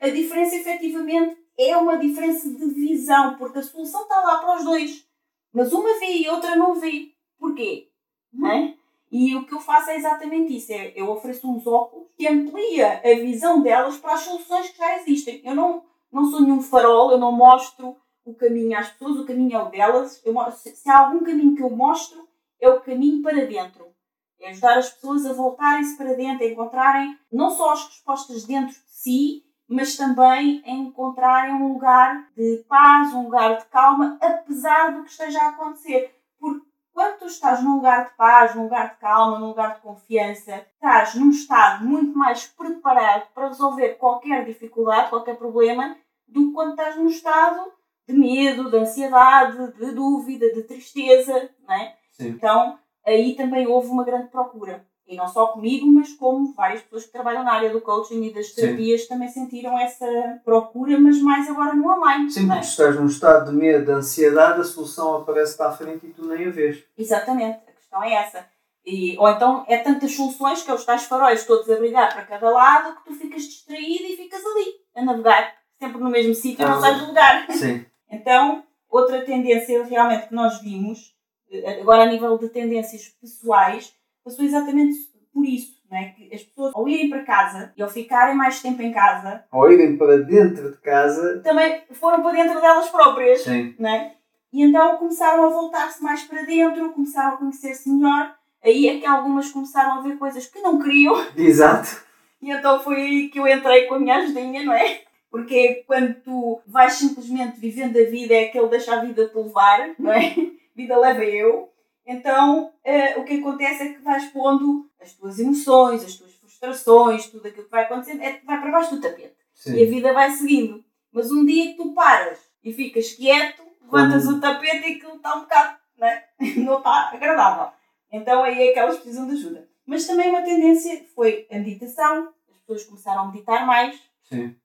é? A diferença, efetivamente, é uma diferença de visão, porque a solução está lá para os dois. Mas uma vê e a outra não vê. Porquê? Não é? E o que eu faço é exatamente isso. É, eu ofereço uns óculos que amplia a visão delas para as soluções que já existem. Eu não, não sou nenhum farol, eu não mostro o caminho às pessoas, o caminho é o delas. Eu, se, se há algum caminho que eu mostro, é o caminho para dentro. É ajudar as pessoas a voltarem-se para dentro, a encontrarem não só as respostas dentro de si, mas também a encontrarem um lugar de paz, um lugar de calma, apesar do que esteja a acontecer. Porque quando tu estás num lugar de paz, num lugar de calma, num lugar de confiança, estás num estado muito mais preparado para resolver qualquer dificuldade, qualquer problema, do que quando estás num estado de medo, de ansiedade, de dúvida, de tristeza, não é? Sim. Então, aí também houve uma grande procura. E não só comigo, mas como várias pessoas que trabalham na área do coaching e das Sim. terapias também sentiram essa procura, mas mais agora no online. Sim, é? porque se estás num estado de medo, de ansiedade, a solução aparece-te à frente e tu nem a vês. Exatamente, a questão é essa. E, ou então é tantas soluções que é os tais faróis todos a brilhar para cada lado que tu ficas distraído e ficas ali a navegar, sempre no mesmo sítio e não Ah. sais do lugar. Sim. Então, outra tendência realmente que nós vimos, eh, agora a nível de tendências pessoais, passou exatamente por isso, não é? Que as pessoas, ao irem para casa e ao ficarem mais tempo em casa, Ao irem para dentro de casa. também foram para dentro delas próprias, Sim. não é? E então começaram a voltar-se mais para dentro, começaram a conhecer-se melhor. Aí é que algumas começaram a ver coisas que não queriam Exato. e então foi aí que eu entrei com a minha ajudinha, não é? Porque quando tu vais simplesmente vivendo a vida, é aquele deixa a vida te levar, não é? Vida leva eu. Então, eh, o que acontece é que vais pondo as tuas emoções, as tuas frustrações, tudo aquilo que vai acontecendo, é vai para baixo do tapete. E a Sim. vida vai seguindo. Mas um dia que tu paras e ficas quieto, levantas Como- o tapete e aquilo está um bocado, não, é? não está agradável. Então aí é que elas precisam de ajuda. Mas também uma tendência foi a meditação. As pessoas começaram a meditar mais. Sim.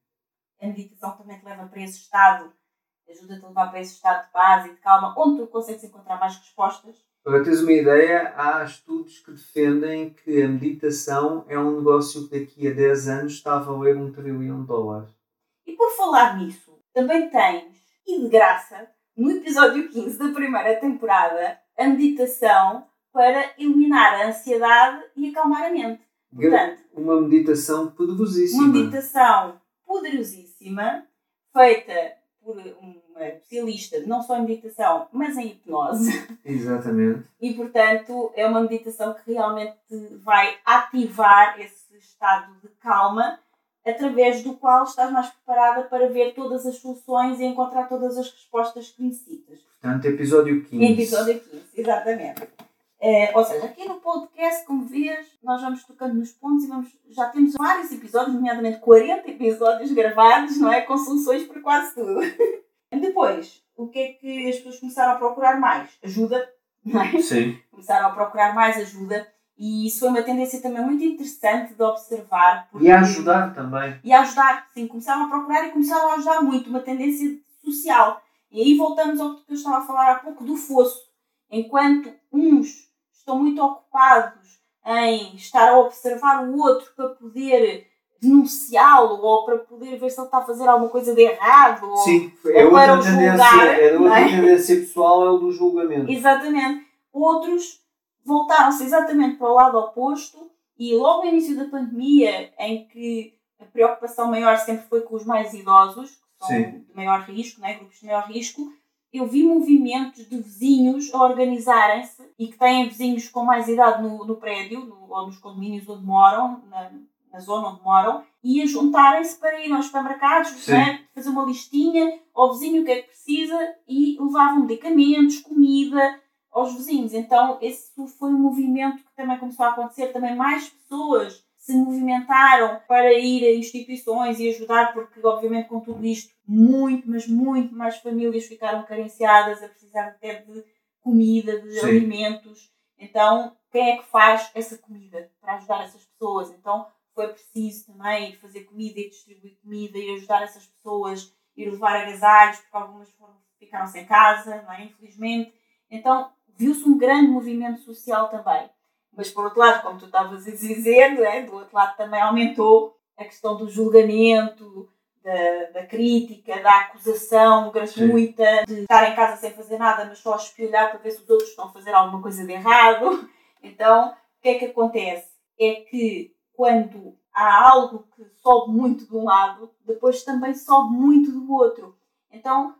A meditação também te leva para esse estado, ajuda-te a levar para esse estado de paz e de calma, onde tu consegues encontrar mais respostas. Para teres uma ideia, há estudos que defendem que a meditação é um negócio que daqui a 10 anos está a valer um trilhão de dólares. E por falar nisso, também tens, e de graça, no episódio 15 da primeira temporada, a meditação para eliminar a ansiedade e acalmar a mente. Portanto, uma meditação poderosíssima. Uma meditação poderosíssima, feita por uma especialista não só em meditação, mas em hipnose. Exatamente. E, portanto, é uma meditação que realmente vai ativar esse estado de calma, através do qual estás mais preparada para ver todas as soluções e encontrar todas as respostas que necessitas. Portanto, episódio 15. Episódio 15, exatamente. É, ou seja, aqui no podcast, como vês, nós vamos tocando nos pontos e vamos, já temos vários episódios, nomeadamente 40 episódios gravados, não é? Com soluções para quase tudo. Depois, o que é que as pessoas começaram a procurar mais? Ajuda, não é? Sim. Começaram a procurar mais ajuda e isso foi uma tendência também muito interessante de observar. E a ajudar também. E a ajudar, sim. Começaram a procurar e começaram a ajudar muito, uma tendência social. E aí voltamos ao que eu estava a falar há pouco do fosso. Enquanto uns estão muito ocupados em estar a observar o outro para poder denunciá-lo ou para poder ver se ele está a fazer alguma coisa de errado. Sim, é ou outra tendência, julgar, é outra não é? tendência pessoal, é o do julgamento. Exatamente. Outros voltaram-se exatamente para o lado oposto e logo no início da pandemia, em que a preocupação maior sempre foi com os mais idosos, que são Sim. de maior risco, né? grupos de maior risco, eu vi movimentos de vizinhos a organizarem-se e que têm vizinhos com mais idade no, no prédio no- ou nos condomínios onde moram, na, na zona onde moram, e a juntarem-se para ir aos supermercados, né? fazer uma listinha ao vizinho o que é que precisa e levavam medicamentos, comida aos vizinhos. Então, esse foi um movimento que também começou a acontecer. Também mais pessoas se movimentaram para ir a instituições e ajudar, porque, obviamente, com tudo isto, muito, mas muito mais famílias ficaram carenciadas, a precisar até de comida, de Sim. alimentos. Então, quem é que faz essa comida para ajudar essas pessoas? Então, foi preciso também fazer comida e distribuir comida e ajudar essas pessoas, ir levar agasalhos, porque algumas foram, ficaram sem casa, não é? infelizmente. Então, viu-se um grande movimento social também. Mas, por outro lado, como tu estavas a dizer, não é? do outro lado também aumentou a questão do julgamento, da, da crítica, da acusação gratuita, de estar em casa sem fazer nada, mas só a espelhar para ver se os outros estão a fazer alguma coisa de errado. Então, o que é que acontece? É que quando há algo que sobe muito de um lado, depois também sobe muito do outro. Então,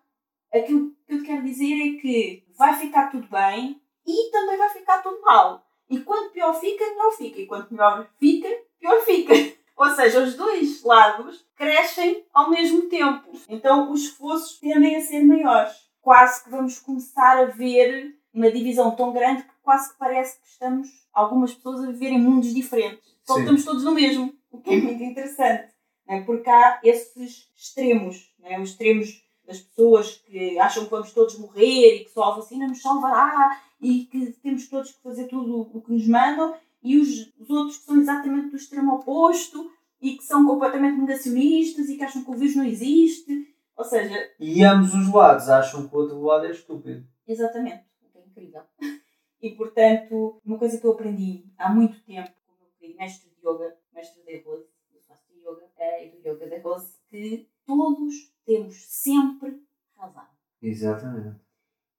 aquilo que eu te quero dizer é que vai ficar tudo bem e também vai ficar tudo mal. E quanto pior fica, melhor fica. E quanto melhor fica, pior fica. Ou seja, os dois lados crescem ao mesmo tempo. Então os esforços tendem a ser maiores. Quase que vamos começar a ver uma divisão tão grande que quase que parece que estamos, algumas pessoas, a viver em mundos diferentes. Só que estamos todos no mesmo, o que é muito interessante. Não é? Porque há esses extremos, não é? os extremos das pessoas que acham que vamos todos morrer e que só a vacina nos salvará e que temos todos que fazer tudo o que nos mandam, e os, os outros que são exatamente do extremo oposto e que são completamente negacionistas e que acham que o vírus não existe. Ou seja, E ambos os lados acham que o outro lado é estúpido. exatamente, é incrível. E portanto, uma coisa que eu aprendi há muito tempo com o meu querido mestre de yoga, mestre de Rose, eu faço yoga, eh, e do yoga de Rose, que todos temos sempre razão. Exatamente.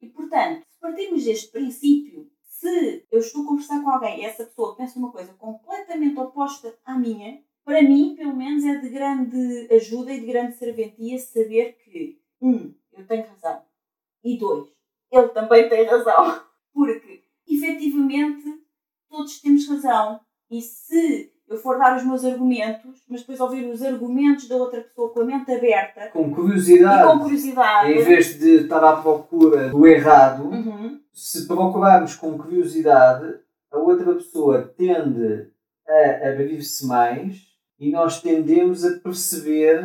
E portanto, se partirmos deste princípio, se eu estou a conversar com alguém e essa pessoa pensa uma coisa completamente oposta à minha, para mim, pelo menos, é de grande ajuda e de grande serventia saber que, um, eu tenho razão, e dois, ele também tem razão. Porque, efetivamente, todos temos razão. E se eu for dar os meus argumentos, mas depois ouvir os argumentos da outra pessoa com a mente aberta Com e curiosidade, com curiosidade. em vez de estar à procura do errado, Uhum. se procurarmos com curiosidade, a outra pessoa tende a abrir-se mais e nós tendemos a perceber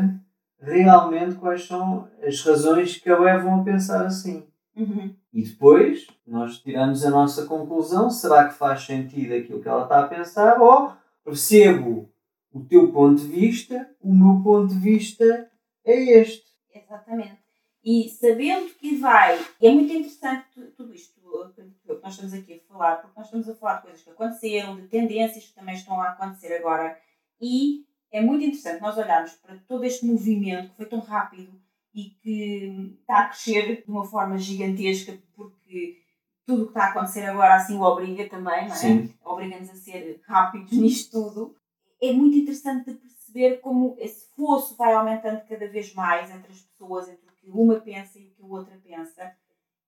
realmente quais são as razões que a levam a pensar assim. Uhum. E depois nós tiramos a nossa conclusão: será que faz sentido aquilo que ela está a pensar? Ou percebo o teu ponto de vista, o meu ponto de vista é este. Exatamente. E sabendo que vai, é muito interessante tu- tudo isto que nós estamos aqui a falar, porque nós estamos a falar de coisas que aconteceram, de tendências que também estão a acontecer agora, e é muito interessante nós olharmos para todo este movimento que foi tão rápido e que está a crescer de uma forma gigantesca, porque tudo o que está a acontecer agora assim o obriga também, não é? Obriga-nos a ser rápidos nisto tudo. é muito interessante de perceber como esse fosso vai aumentando cada vez mais entre as pessoas, entre o que uma pensa e o que a outra pensa,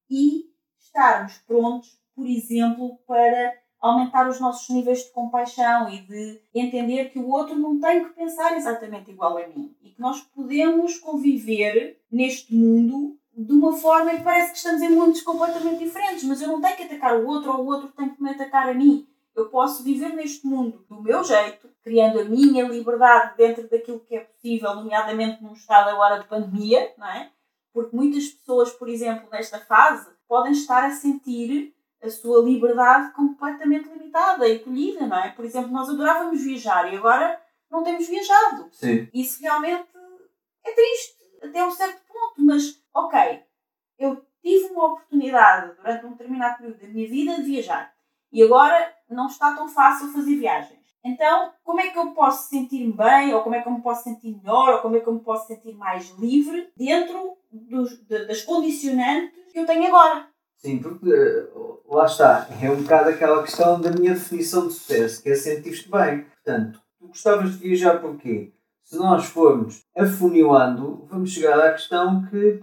e estarmos prontos, por exemplo, para aumentar os nossos níveis de compaixão e de entender que o outro não tem que pensar exatamente igual a mim e que nós podemos conviver neste mundo de uma forma em que parece que estamos em mundos completamente diferentes, mas eu não tenho que atacar o outro ou o outro tem que me atacar a mim. Eu posso viver neste mundo do meu jeito, criando a minha liberdade dentro daquilo que é possível, nomeadamente num estado agora de pandemia, não é? Porque muitas pessoas, por exemplo, nesta fase, podem estar a sentir a sua liberdade completamente limitada e colhida, não é? Por exemplo, nós adorávamos viajar e agora não temos viajado. Sim. Isso realmente é triste até um certo ponto, mas ok, eu tive uma oportunidade durante um determinado período da minha vida de viajar e agora não está tão fácil fazer viagens. Então, como é que eu posso sentir-me bem, ou como é que eu me posso sentir melhor, ou como é que eu me posso sentir mais livre dentro dos, de, das condicionantes que eu tenho agora? Sim, porque eh, lá está, é um bocado aquela questão da minha definição de sucesso, que é sentir-te bem. Portanto, tu gostavas de viajar porquê? Se nós formos afunilando, vamos chegar à questão que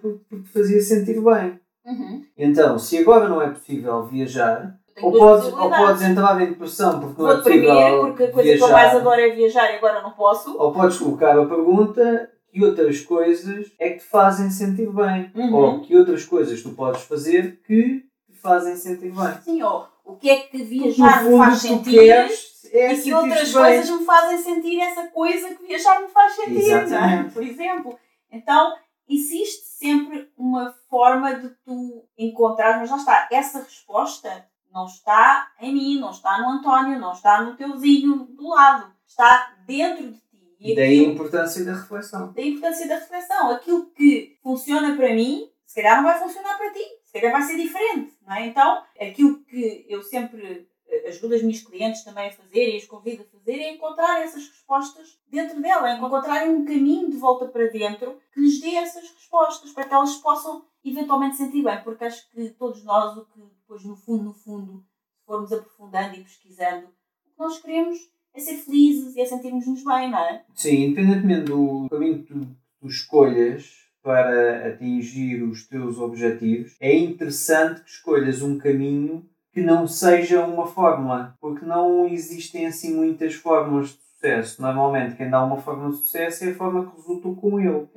fazia sentir bem. Uhum. Então, se agora não é possível viajar, ou podes, ou podes entrar em depressão porque não é possível porque a coisa que eu viajar. mais adoro é viajar e agora não posso. Ou podes colocar a pergunta que outras coisas é que te fazem sentir bem. Uhum. Ou que outras coisas tu podes fazer que te fazem sentir bem. Sim, ou o que é que viajar fundo, faz sentir queres e que outras coisas me fazem sentir essa coisa que viajar me faz sentir, é? Por exemplo. Então, existe sempre uma forma de tu encontrar, mas lá está, essa resposta não está em mim, não está no António, não está no teuzinho do lado, está dentro de ti. E daí a importância da reflexão. da importância da reflexão. Aquilo que funciona para mim, se calhar não vai funcionar para ti, se calhar vai ser diferente, não é? Então, aquilo que eu sempre ajudo as minhas clientes também a fazer e as convido a fazer é encontrar essas respostas dentro dela, encontrarem um caminho de volta para dentro que lhes dê essas respostas para que elas possam eventualmente sentir bem, porque acho que todos nós, o que depois no fundo, no fundo, formos aprofundando e pesquisando, o que nós queremos é ser felizes e é sentirmos-nos bem, não é? Sim, independentemente do caminho que tu escolhas para atingir os teus objetivos, é interessante que escolhas um caminho que não seja uma fórmula, porque não existem assim muitas fórmulas de sucesso. Normalmente, quem dá uma fórmula de sucesso é a forma que resultou com ele.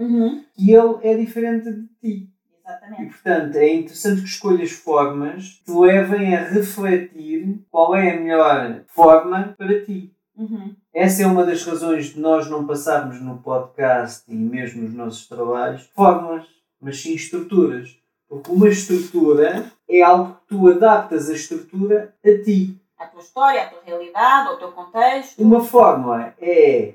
E ele é diferente de ti. E, Exatamente. portanto, é interessante que escolhas formas que te levem a refletir qual é a melhor forma para ti. Uhum. Essa é uma das razões de nós não passarmos no podcast e mesmo nos nossos trabalhos fórmulas, mas sim estruturas. Porque uma estrutura é algo que tu adaptas a estrutura a ti. à tua história, à tua realidade, ao teu contexto. Uma fórmula é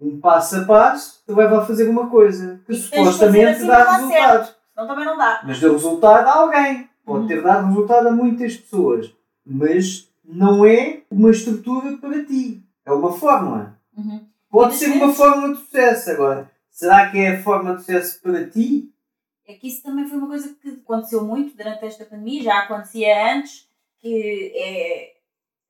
um passo a passo leva a fazer uma coisa que E supostamente assim dá resultado. Senão também não dá. Mas deu resultado a alguém. Pode Uhum. ter dado resultado a muitas pessoas. Mas não é uma estrutura para ti. É uma fórmula. Uhum. Pode ser uma forma de sucesso agora. Será que é a forma de sucesso para ti? É que isso também foi uma coisa que aconteceu muito durante esta pandemia, já acontecia antes, que é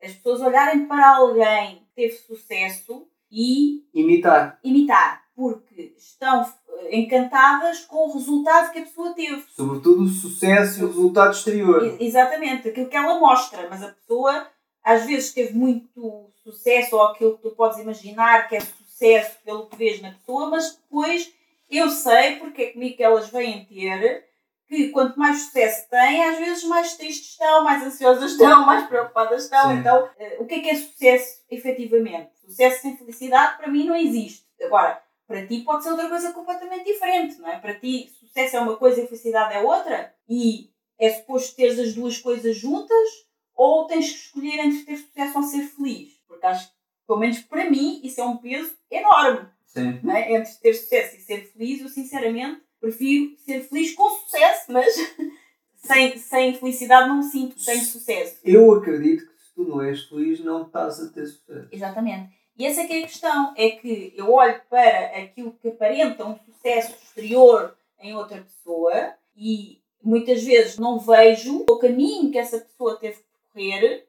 as pessoas olharem para alguém que teve sucesso e Imitar. imitar, porque estão eh, encantadas com o resultado que a pessoa teve. Sobretudo o sucesso e o resultado exterior. Exatamente, aquilo que ela mostra, mas a pessoa às vezes teve muito sucesso, ou aquilo que tu podes imaginar que é sucesso pelo que vês na pessoa, mas depois eu sei porque é comigo que elas vêm ter que quanto mais sucesso têm, às vezes mais tristes estão, mais ansiosas estão, mais preocupadas estão. Sim. Então, eh, o que é que é sucesso efetivamente? Sucesso sem felicidade para mim não existe. Agora, para ti pode ser outra coisa completamente diferente, não é? Para ti, sucesso é uma coisa e felicidade é outra, e é suposto teres as duas coisas juntas, ou tens que escolher entre ter sucesso ou ser feliz? Porque acho que, pelo menos para mim, isso é um peso enorme, Sim. é? Entre ter sucesso e ser feliz, eu sinceramente prefiro ser feliz com sucesso, mas sem, sem felicidade não sinto tenho sucesso. Eu acredito que se tu não és feliz, não estás a ter sucesso. Exatamente. E essa é que é a questão, é que eu olho para aquilo que aparenta um sucesso exterior em outra pessoa e muitas vezes não vejo o caminho que essa pessoa teve que percorrer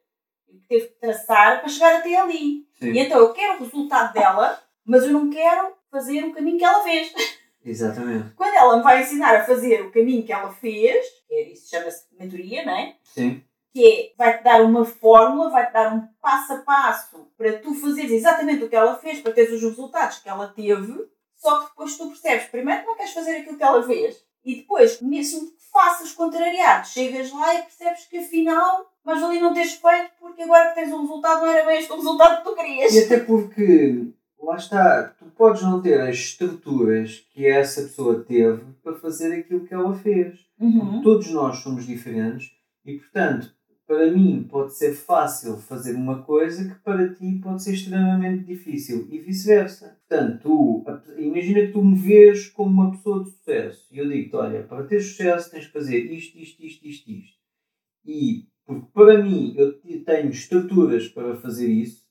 que teve que traçar para chegar até ali. Sim. E então eu quero o resultado dela, mas eu não quero fazer o caminho que ela fez. Exatamente. Quando ela me vai ensinar a fazer o caminho que ela fez, que é, isso chama-se mentoria, não é? Sim. Que é, vai-te dar uma fórmula, vai-te dar um passo a passo para tu fazeres exatamente o que ela fez, para teres os resultados que ela teve, só que depois tu percebes, primeiro que não queres fazer aquilo que ela fez, e depois, mesmo que faças contrariado, chegas lá e percebes que afinal, mas ali não teres feito, porque agora que tens um resultado não era bem este o resultado que tu querias. E até porque, lá está, tu podes não ter as estruturas que essa pessoa teve para fazer aquilo que ela fez. Uhum. Todos nós somos diferentes e, portanto, para mim pode ser fácil fazer uma coisa que para ti pode ser extremamente difícil e vice-versa. Portanto, tu, imagina que tu me vês como uma pessoa de sucesso e eu digo-te: olha, para ter sucesso tens que fazer isto, isto, isto, isto, isto. E porque para mim eu tenho estruturas para fazer isso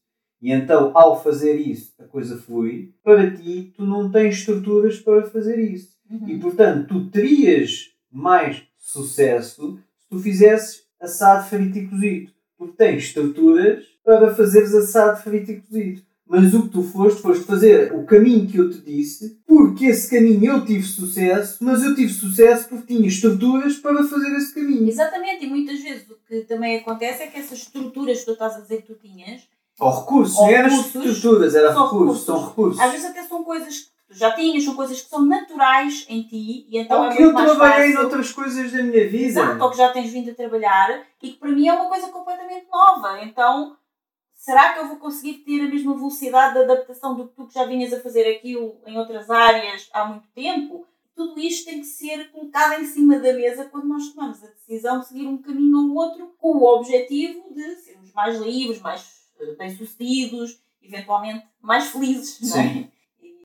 e então ao fazer isso a coisa flui, para ti tu não tens estruturas para fazer isso. Uhum. E portanto, tu terias mais sucesso se tu fizesses assado frito e cozido. Porque tens estruturas para fazeres assado frito e cozido. Mas o que tu foste, foste fazer o caminho que eu te disse, porque esse caminho eu tive sucesso, mas eu tive sucesso porque tinha estruturas para fazer esse caminho. Exatamente, e muitas vezes o que também acontece é que essas estruturas que tu estás a dizer que tu tinhas, Ou recursos, Ou não eram estruturas, era recursos, recursos. são recursos. às vezes até são coisas que tu já tinhas, são coisas que são naturais em ti, e então Ou é que eu trabalhei fácil. noutras coisas da minha vida. Exato, ou que já tens vindo a trabalhar e que para mim é uma coisa completamente nova. Então, será que eu vou conseguir ter a mesma velocidade de adaptação do que tu que já vinhas a fazer aquilo em outras áreas há muito tempo? Tudo isto tem que ser colocado em cima da mesa quando nós tomamos a decisão de seguir um caminho ou outro com o objetivo de sermos mais livres, mais bem-sucedidos, eventualmente mais felizes. Não é? Sim.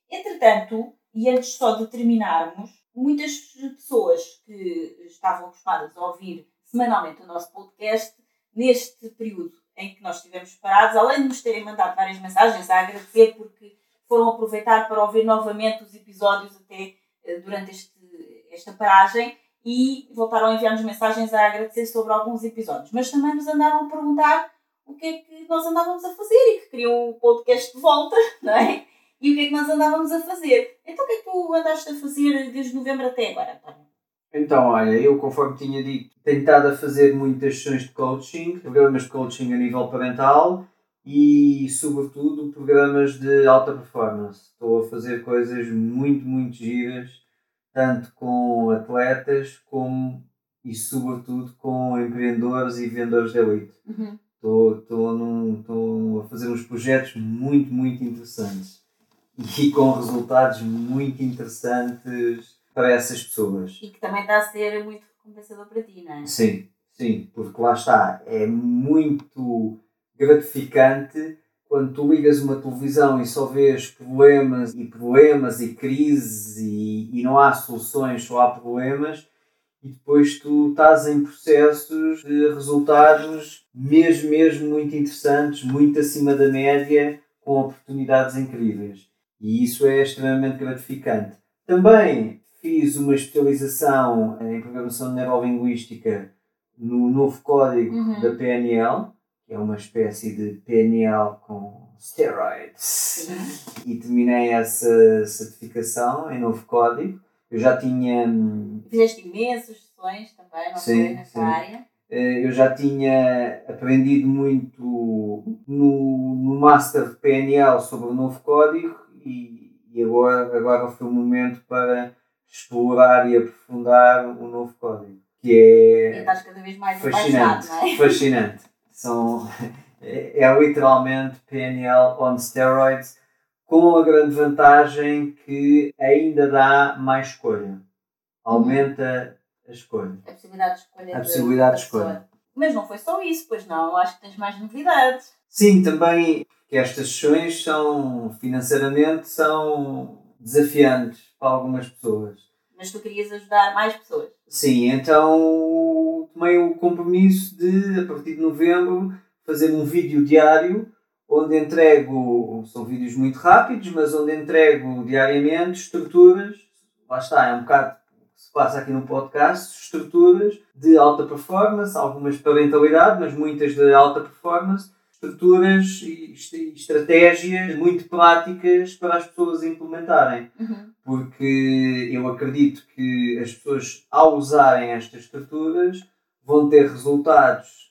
Entretanto, e antes só de terminarmos, muitas pessoas que estavam acostumadas a ouvir semanalmente o nosso podcast, neste período em que nós estivemos parados, além de nos terem mandado várias mensagens a agradecer porque foram aproveitar para ouvir novamente os episódios até eh, durante este, esta paragem e voltaram a enviar-nos mensagens a agradecer sobre alguns episódios. Mas também nos andaram a perguntar o que é que nós andávamos a fazer e que queriam o podcast de volta, não é? E o que é que nós andávamos a fazer. Então o que é que tu andaste a fazer desde novembro até agora, António? Então, olha, eu conforme tinha dito, tenho estado a fazer muitas sessões de coaching, programas de coaching a nível parental e, sobretudo, programas de alta performance. Estou a fazer coisas muito, muito giras, tanto com atletas como e, sobretudo, com empreendedores e vendedores de elite. Estou, estou, a fazer uns projetos muito, muito interessantes e com resultados muito interessantes para essas pessoas. E que também está a ser muito recompensador para ti, não é? Sim, sim, porque lá está, é muito gratificante quando tu ligas uma televisão e só vês problemas e problemas e crises e, e não há soluções, só há problemas e depois tu estás em processos de resultados mesmo, mesmo muito interessantes, muito acima da média, com oportunidades incríveis. E isso é extremamente gratificante. Também fiz uma especialização em programação neurolinguística no novo código Uhum. da PNL, que é uma espécie de PNL com steroids. E terminei essa certificação em novo código. Eu já tinha hum, Fizeste imensas sessões também, não Sim? Nessa sim. área. Eh, eu já tinha aprendido muito no, no Master de PNL sobre o novo código e, e agora, agora foi o momento para explorar e aprofundar o novo código, que E é estás cada vez mais fascinante. não é? Fascinante. São, é, é literalmente PNL on steroids, com a grande vantagem que ainda dá mais escolha. Aumenta a escolha. A possibilidade de escolha. A de- possibilidade da de escolha. Mas não foi só isso, pois não. Acho que tens mais novidades. Sim, também que estas sessões são financeiramente são desafiantes para algumas pessoas. Mas tu querias ajudar mais pessoas. Sim, então tomei o compromisso de, a partir de novembro, fazer um vídeo diário onde entrego, são vídeos muito rápidos, mas onde entrego diariamente estruturas, lá está, é um bocado, que se passa aqui no podcast, estruturas de alta performance, algumas de parentalidade, mas muitas de alta performance, estruturas e estratégias muito práticas para as pessoas implementarem. Uhum. Porque eu acredito que as pessoas, ao usarem estas estruturas, vão ter resultados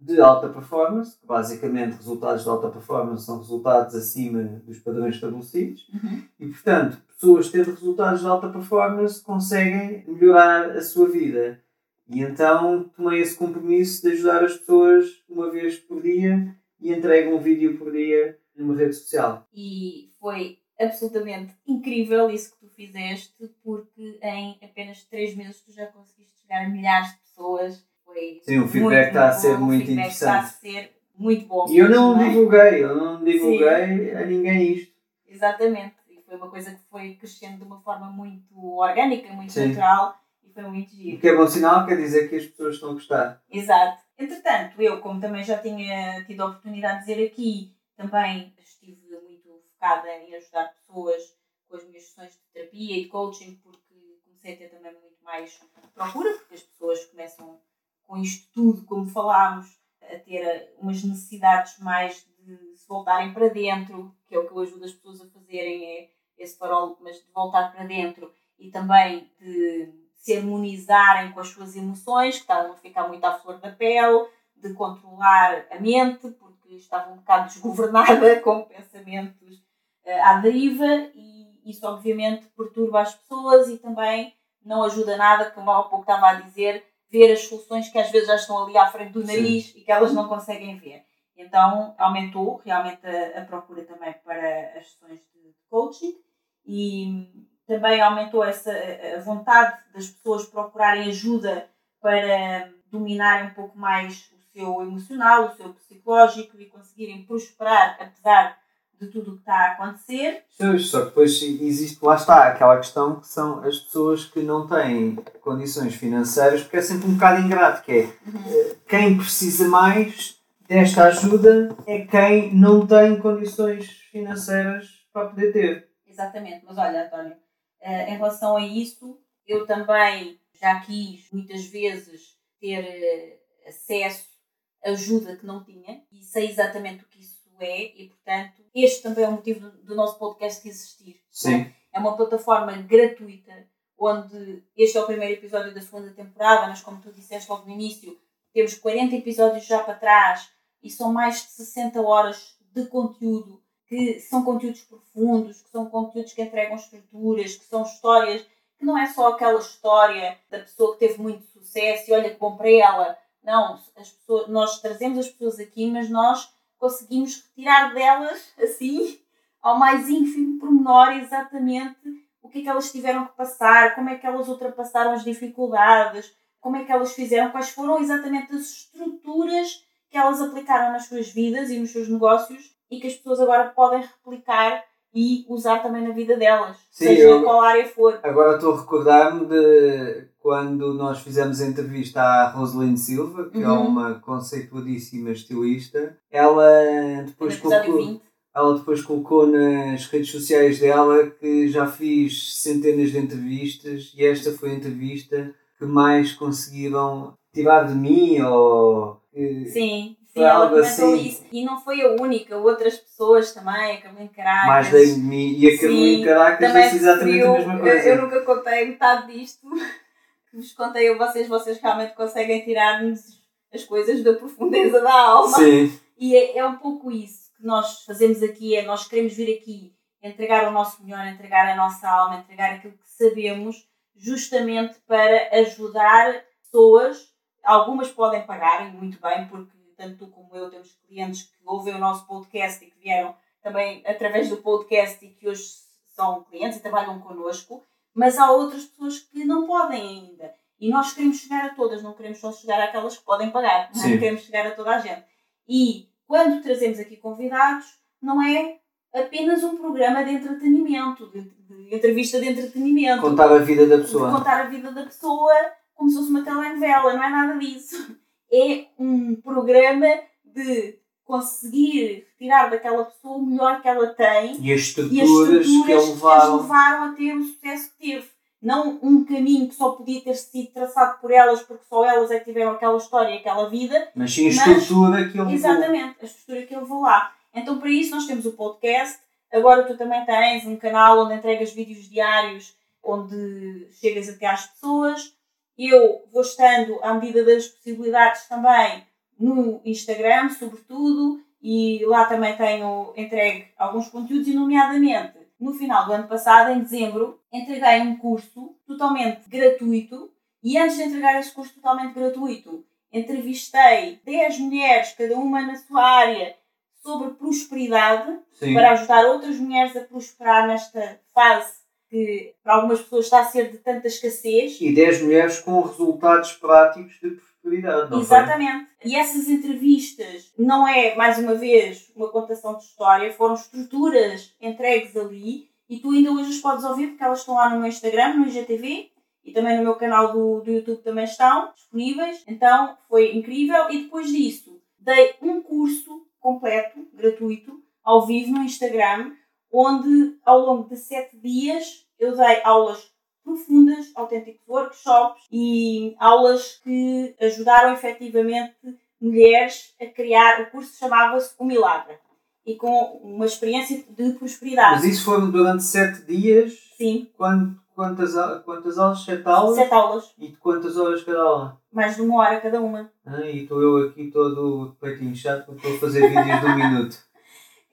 de alta performance, basicamente resultados de alta performance são resultados acima dos padrões estabelecidos, uhum. e portanto, pessoas tendo resultados de alta performance conseguem melhorar a sua vida. E então tomei esse compromisso de ajudar as pessoas uma vez por dia e entrego um vídeo por dia numa rede social. E foi absolutamente incrível isso que tu fizeste, porque em apenas 3 meses tu já conseguiste chegar a milhares de pessoas foi. Sim, o feedback está a ser bom, muito interessante. Está a ser muito bom. E eu não é? divulguei, eu não divulguei Sim. a ninguém isto. Exatamente. E foi uma coisa que foi crescendo de uma forma muito orgânica, muito Sim. natural e foi muito giro. O que é bom sinal quer dizer que as pessoas estão a gostar. Exato. Entretanto, eu, como também já tinha tido a oportunidade de dizer aqui, também estive muito focada em ajudar pessoas com as minhas sessões de terapia e de coaching, porque comecei a ter também muito mais procura, porque as pessoas começam com isto tudo, como falámos, a ter umas necessidades mais de se voltarem para dentro, que é o que eu ajudo as pessoas a fazerem, é esse farol, mas de voltar para dentro e também de se harmonizarem com as suas emoções, que estavam a ficar muito à flor da pele, de controlar a mente, porque estavam um bocado desgovernada com pensamentos uh, à deriva e isso obviamente perturba as pessoas e também não ajuda nada, como há pouco estava a dizer, ver as soluções que às vezes já estão ali à frente do nariz Sim. e que elas não conseguem ver. Então aumentou realmente a, a procura também para as sessões de coaching e também aumentou essa a vontade das pessoas procurarem ajuda para dominarem um pouco mais o seu emocional, o seu psicológico e conseguirem prosperar apesar de tudo o que está a acontecer. Só que depois existe, lá está, aquela questão que são as pessoas que não têm condições financeiras, porque é sempre um bocado ingrato, que é uhum. Eh, quem precisa mais desta ajuda é quem não tem condições financeiras para poder ter. Exatamente, mas olha, António, eh, em relação a isso, eu também já quis muitas vezes ter eh, acesso a ajuda que não tinha e sei exatamente o que isso é e, portanto, este também é o motivo do, do nosso podcast existir. É? Sim. É? é uma plataforma gratuita onde este é o primeiro episódio da segunda temporada, mas como tu disseste logo no início, temos 40 episódios já para trás e são mais de 60 horas de conteúdo que são conteúdos profundos, que são conteúdos que entregam estruturas, que são histórias que não é só aquela história da pessoa que teve muito sucesso e olha que bom para ela. Não, as pessoas, nós trazemos as pessoas aqui, mas nós conseguimos retirar delas, assim, ao mais ínfimo pormenor, exatamente o que é que elas tiveram que passar, como é que elas ultrapassaram as dificuldades, como é que elas fizeram, quais foram exatamente as estruturas que elas aplicaram nas suas vidas e nos seus negócios e que as pessoas agora podem replicar e usar também na vida delas, Sim, seja eu, qual área for. Agora estou a recordar-me de quando nós fizemos a entrevista à Rosalind Silva, que é uhum. é uma conceituadíssima estilista. Ela depois colocou, ela depois colocou nas redes sociais dela que já fiz centenas de entrevistas e esta foi a entrevista que mais conseguiram tirar de mim ou Sim, sim, ela comentou assim. isso. E não foi a única, outras pessoas também, a Carolina Caracas. Mais de mim e a Carolina Caracas disse exatamente a mesma coisa. Eu, eu nunca contei metade disto vos contei a vocês, vocês realmente conseguem tirar-nos as coisas da profundeza da alma. Sim. E é, é um pouco isso que nós fazemos aqui, é nós queremos vir aqui entregar o nosso melhor, entregar a nossa alma, entregar aquilo que sabemos, justamente para ajudar pessoas. Algumas podem pagar, e muito bem, porque tanto tu como eu temos clientes que ouvem o nosso podcast e que vieram também através do podcast e que hoje são clientes e trabalham connosco mas há outras pessoas que não podem ainda. E nós queremos chegar a todas, não queremos só chegar àquelas que podem pagar, não é? queremos chegar a toda a gente. E quando trazemos aqui convidados, não é apenas um programa de entretenimento, de, de entrevista de entretenimento. Contar a vida da pessoa. contar a vida da pessoa como se fosse uma telenovela, não é nada disso. É um programa de conseguir tirar daquela pessoa o melhor que ela tem e as estruturas, e as estruturas que, a levaram... que levaram a ter o sucesso que teve. não um caminho que só podia ter sido traçado por elas, porque só elas é que tiveram aquela história e aquela vida. Mas sim a estrutura que ele Exatamente, a estrutura que ele levou lá. Então, para isso, nós temos o podcast. Agora, tu também tens um canal onde entregas vídeos diários, onde chegas até às pessoas. Eu vou estando, à medida das possibilidades, também no Instagram, sobretudo, e lá também tenho entregue alguns conteúdos, e, nomeadamente, no final do ano passado, em dezembro, entreguei um curso totalmente gratuito. E antes de entregar esse curso totalmente gratuito, entrevistei 10 mulheres, cada uma na sua área, sobre prosperidade, Sim. para ajudar outras mulheres a prosperar nesta fase que para algumas pessoas está a ser de tanta escassez. E 10 mulheres com resultados práticos de Exatamente. Foi? E essas entrevistas não é, mais uma vez, uma contação de história, foram estruturas entregues ali e tu ainda hoje as podes ouvir porque elas estão lá no meu Instagram, no IGTV e também no meu canal do, do YouTube também estão disponíveis. Então foi incrível. E depois disso, dei um curso completo, gratuito, ao vivo no Instagram, onde ao longo de sete dias eu dei aulas profundas, autênticos workshops e aulas que ajudaram efetivamente mulheres a criar. O curso chamava-se O Milagre e com uma experiência de prosperidade. Mas isso foi durante sete dias? Sim. Quando, quantas, quantas aulas? Sete aulas? Sete aulas. E de quantas horas cada aula? Mais de uma hora cada uma. Ah, e estou eu aqui todo peitinho chato porque estou a fazer vídeos de um minuto.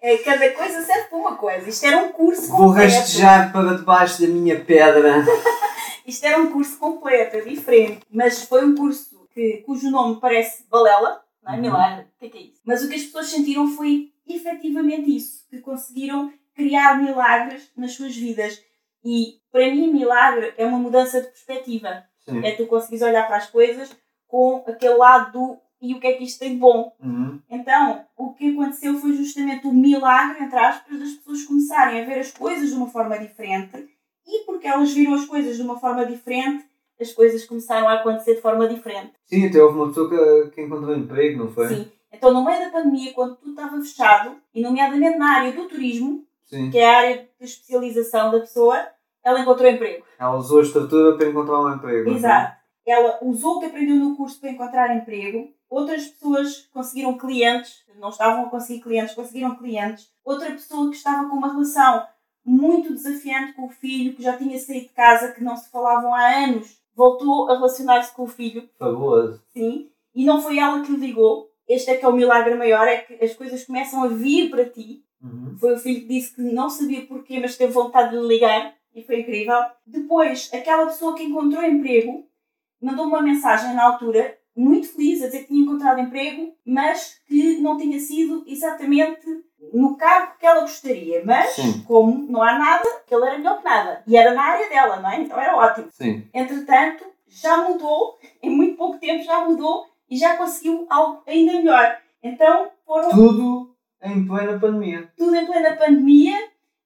É, cada coisa serve para uma coisa. Isto era um curso completo. Vou rastejar para debaixo da minha pedra. Isto era um curso completo, é diferente. Mas foi um curso que, cujo nome parece balela, não é? Uhum. Milagre. O que é, que é isso? Mas o que as pessoas sentiram foi efetivamente isso. Que conseguiram criar milagres nas suas vidas. E para mim, milagre é uma mudança de perspectiva. Sim. É tu conseguires olhar para as coisas com aquele lado do e o que é que isto tem de bom. Uhum. Então, o que aconteceu foi justamente o milagre, entre aspas, das pessoas começarem a ver as coisas de uma forma diferente e porque elas viram as coisas de uma forma diferente, as coisas começaram a acontecer de forma diferente. Sim, até houve uma pessoa que, que encontrou emprego, não foi? Sim. Então, no meio da pandemia, quando tudo estava fechado, e nomeadamente na área do turismo, Sim. que é a área de especialização da pessoa, ela encontrou emprego. Ela usou a estrutura para encontrar um emprego. Exato. Ela usou o que aprendeu no curso para encontrar emprego Outras pessoas conseguiram clientes, não estavam a conseguir clientes, conseguiram clientes. Outra pessoa que estava com uma relação muito desafiante com o filho, que já tinha saído de casa, que não se falavam há anos, voltou a relacionar-se com o filho. Fabuloso. Sim. E não foi ela que lhe ligou. Este é que é o milagre maior, é que as coisas começam a vir para ti. Uhum. Foi o filho que disse que não sabia porquê, mas teve vontade de lhe ligar. E foi incrível. Depois, aquela pessoa que encontrou emprego mandou uma mensagem na altura muito feliz a dizer que tinha encontrado emprego, mas que não tinha sido exatamente no cargo que ela gostaria. Mas, Sim. como não há nada, que ele era melhor que nada. E era na área dela, não é? Então era ótimo. Sim. Entretanto, já mudou, em muito pouco tempo já mudou e já conseguiu algo ainda melhor. Então foram. Tudo em plena pandemia. Tudo em plena pandemia,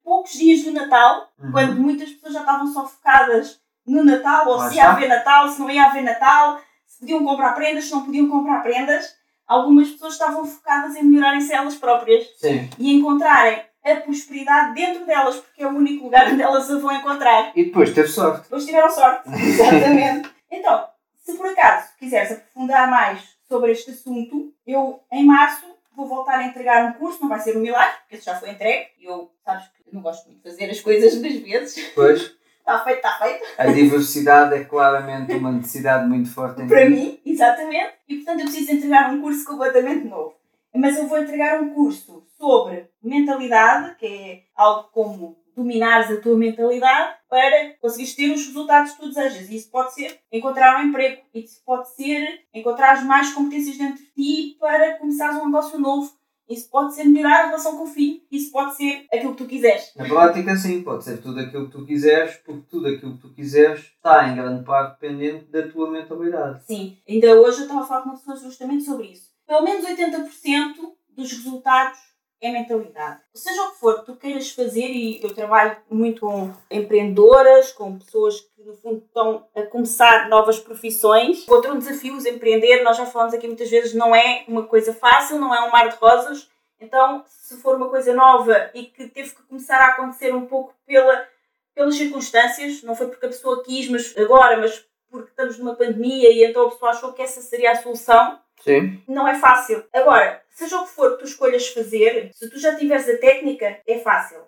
poucos dias do Natal, Uhum. quando muitas pessoas já estavam só focadas no Natal, ou Lá se ia haver Natal, se não ia haver Natal, se podiam comprar prendas, se não podiam comprar prendas. Algumas pessoas estavam focadas em melhorarem-se elas próprias Sim. e encontrarem a prosperidade dentro delas, porque é o único lugar onde elas a vão encontrar. E depois teve sorte. Depois tiveram sorte. Exatamente. Então, se por acaso quiseres aprofundar mais sobre este assunto, eu em março vou voltar a entregar um curso, não vai ser um milagre, porque esse já foi entregue. Eu, sabes que não gosto muito de fazer as coisas duas vezes. Pois, Está feito, está feito. a diversidade é claramente uma necessidade muito forte Para ti. mim, exatamente. E portanto eu preciso entregar um curso completamente novo. Mas eu vou entregar um curso sobre mentalidade, que é algo como dominares a tua mentalidade para conseguires ter os resultados que tu desejas. E isso pode ser encontrar um emprego. Isso pode ser encontrar mais competências dentro de ti para começares um negócio novo. Isso pode ser melhorar a relação com o filho. Isso pode ser aquilo que tu quiseres. Na prática, sim, pode ser tudo aquilo que tu quiseres, porque tudo aquilo que tu quiseres está em grande parte dependente da tua mentalidade. Sim, ainda hoje eu estava a falar com uma pessoa justamente sobre isso. Pelo menos 80% dos resultados é mentalidade. Seja o que for tu queiras fazer, e eu trabalho muito com empreendedoras, com pessoas que no fundo estão a começar novas profissões. Outro desafio, os empreender, nós já falamos aqui muitas vezes, não é uma coisa fácil, não é um mar de rosas. Então, se for uma coisa nova e que teve que começar a acontecer um pouco pela pelas circunstâncias, não foi porque a pessoa quis, mas agora, mas porque estamos numa pandemia e então a pessoa achou que essa seria a solução. Sim. Não é fácil. Agora, seja o que for que tu escolhas fazer, se tu já tiveres a técnica, é fácil.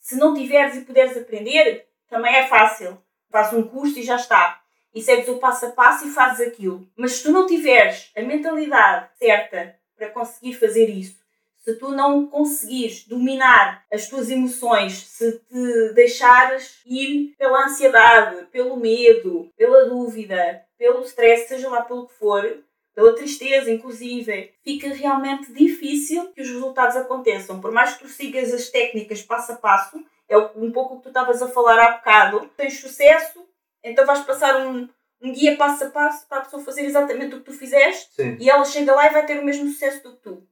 Se não tiveres e puderes aprender, também é fácil. Faz um curso e já está. E segues o passo a passo e fazes aquilo. Mas se tu não tiveres a mentalidade certa para conseguir fazer isso, se tu não conseguires dominar as tuas emoções, se te deixares ir pela ansiedade, pelo medo, pela dúvida, pelo stress, seja lá pelo que for, pela tristeza, inclusive, fica realmente difícil que os resultados aconteçam. Por mais que tu sigas as técnicas passo a passo, é um pouco o que tu estavas a falar há bocado, tens sucesso, então vais passar um, um guia passo a passo para a pessoa fazer exatamente o que tu fizeste Sim. e ela chega lá e vai ter o mesmo sucesso do que tu.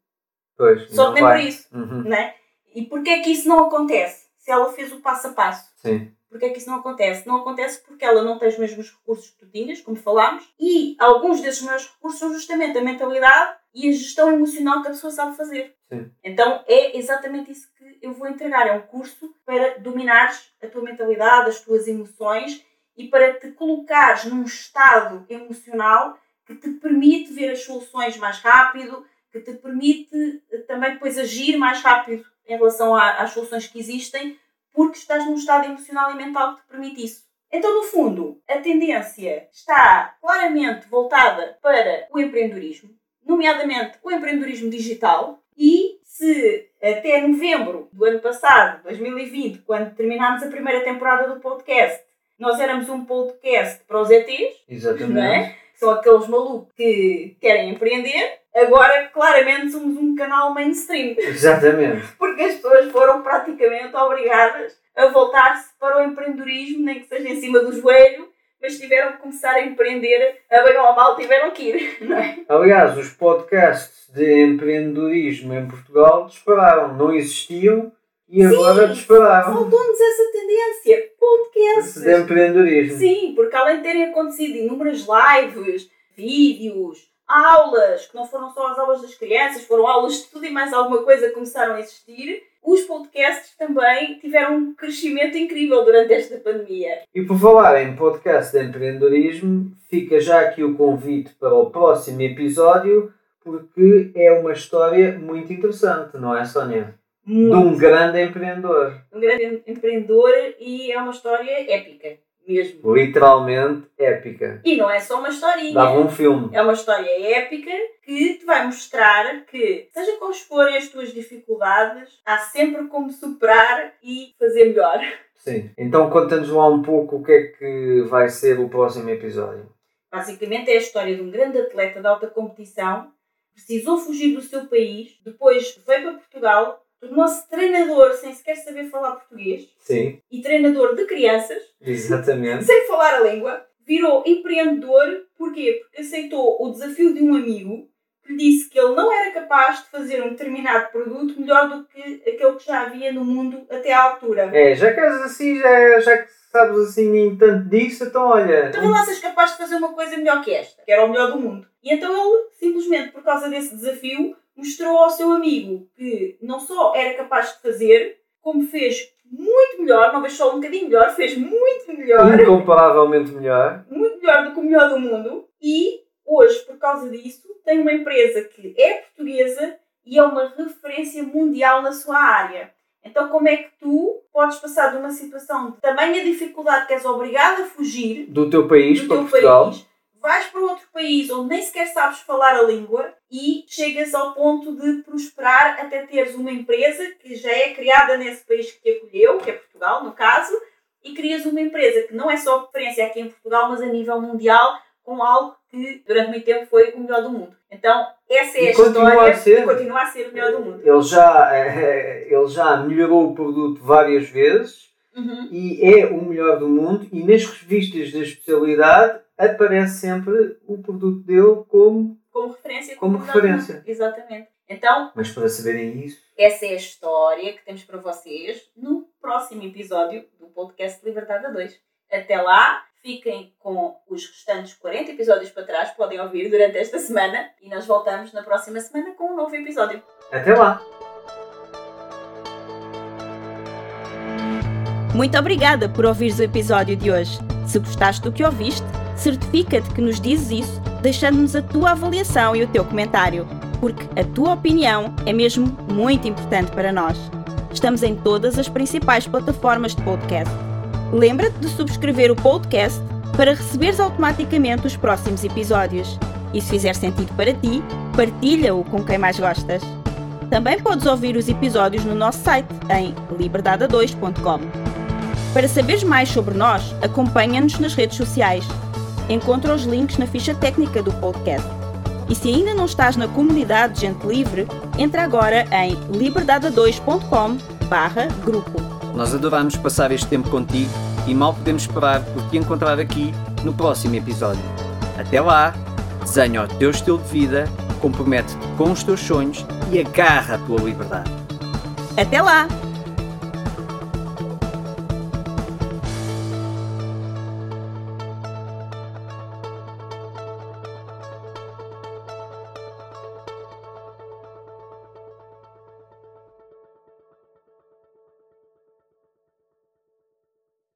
Pois. Só vai. isso. Uhum. Né? E porquê é que isso não acontece? Se ela fez o passo a passo. Sim. Porquê é que isso não acontece? Não acontece porque ela não tem os mesmos recursos que tu tinhas, como falámos, e alguns desses meus recursos são justamente a mentalidade e a gestão emocional que a pessoa sabe fazer. Sim. Então é exatamente isso que eu vou entregar. É um curso para dominares a tua mentalidade, as tuas emoções e para te colocares num estado emocional que te permite ver as soluções mais rápido, que te permite eh, também depois agir mais rápido em relação às soluções que existem, porque estás num estado emocional e mental que te permite isso. Então, no fundo, a tendência está claramente voltada para o empreendedorismo, nomeadamente o empreendedorismo digital, e se até novembro do ano passado, 2020, quando terminámos a primeira temporada do podcast, nós éramos um podcast para os ETs, Exatamente. não é? São aqueles malucos que querem empreender, agora claramente somos um canal mainstream Exatamente. porque as pessoas foram praticamente obrigadas a voltar-se para o empreendedorismo, nem que seja em cima do joelho, mas tiveram que começar a empreender, a bem ou a mal tiveram que ir, não é? Aliás, os podcasts de empreendedorismo em Portugal dispararam. Não existiam e agora dispararam. Faltou-nos essa tendência, podcasts. De empreendedorismo. Sim, porque além de terem acontecido inúmeras lives, vídeos, aulas, que não foram só as aulas das crianças, foram aulas de tudo e mais alguma coisa que começaram a existir, os podcasts também tiveram um crescimento incrível durante esta pandemia. E por falar em podcast de empreendedorismo, fica já aqui o convite para o próximo episódio, porque é uma história muito interessante, não é, Sónia? De Muito. um grande empreendedor. um grande empreendedor e é uma história épica, mesmo. Literalmente épica. E não é só uma historinha. Dava um filme. É uma história épica que te vai mostrar que, seja quais forem as tuas dificuldades, há sempre como superar e fazer melhor. Sim. Então conta-nos lá um pouco o que é que vai ser o próximo episódio. Basicamente é a história de um grande atleta de alta competição, precisou fugir do seu país, depois veio para Portugal, tornou-se treinador sem sequer saber falar português Sim, e treinador de crianças exatamente. sem falar a língua, virou empreendedor. Porquê? Porque aceitou o desafio de um amigo que lhe disse que ele não era capaz de fazer um determinado produto melhor do que aquele que já havia no mundo até à altura. É, já que és assim, já, já que sabes assim nem tanto disso, então olha. Então lá se és capaz de fazer uma coisa melhor que esta, que era o melhor do mundo. E então ele, simplesmente por causa desse desafio, mostrou ao seu amigo que não só era capaz de fazer, como fez muito melhor, não fez só um bocadinho melhor, fez muito melhor. Incomparavelmente melhor. muito melhor do que o melhor do mundo e hoje, por causa disso, tem uma empresa que é portuguesa e é uma referência mundial na sua área. Então, como é que tu podes passar de uma situação de tamanha dificuldade que és obrigado a fugir Do teu país do para teu Portugal. país, vais para outro país onde nem sequer sabes falar a língua e chegas ao ponto de prosperar até teres uma empresa que já é criada nesse país que te acolheu, que é Portugal, no caso, e crias uma empresa que não é só referência aqui em Portugal, mas a nível mundial, com algo que durante muito tempo foi o melhor do mundo. Então, essa é E a história a ser. continua a ser o melhor do mundo. Ele já, eh, ele já melhorou o produto várias vezes Uhum. e é o melhor do mundo. E nas revistas da especialidade aparece sempre o produto dele como. Como referência. Como o melhor do referência. Exatamente. Então, Mas para saberem isso, Essa é a história que temos para vocês no próximo episódio do podcast Liberdade a 2. Até lá, fiquem com os restantes 40 episódios para trás, podem ouvir durante esta semana e nós voltamos na próxima semana com um novo episódio. até lá! Muito obrigada por ouvires o episódio de hoje. Se gostaste do que ouviste, certifica-te que nos dizes isso, deixando-nos a tua avaliação e o teu comentário, porque a tua opinião é mesmo muito importante para nós. Estamos em todas as principais plataformas de podcast. Lembra-te de subscrever o podcast para receberes automaticamente os próximos episódios. E se fizer sentido para ti, partilha-o com quem mais gostas. Também podes ouvir os episódios no nosso site em liberdade2.com. Para saberes mais sobre nós, acompanha-nos nas redes sociais. Encontra os links na ficha técnica do podcast. E se ainda não estás na comunidade Gente Livre, entra agora em liberdade2.com grupo. Nós adoramos passar este tempo contigo e mal podemos esperar por te encontrar aqui no próximo episódio. Até lá, desenha o teu estilo de vida, compromete-te com os teus sonhos e agarra a tua liberdade. Até lá!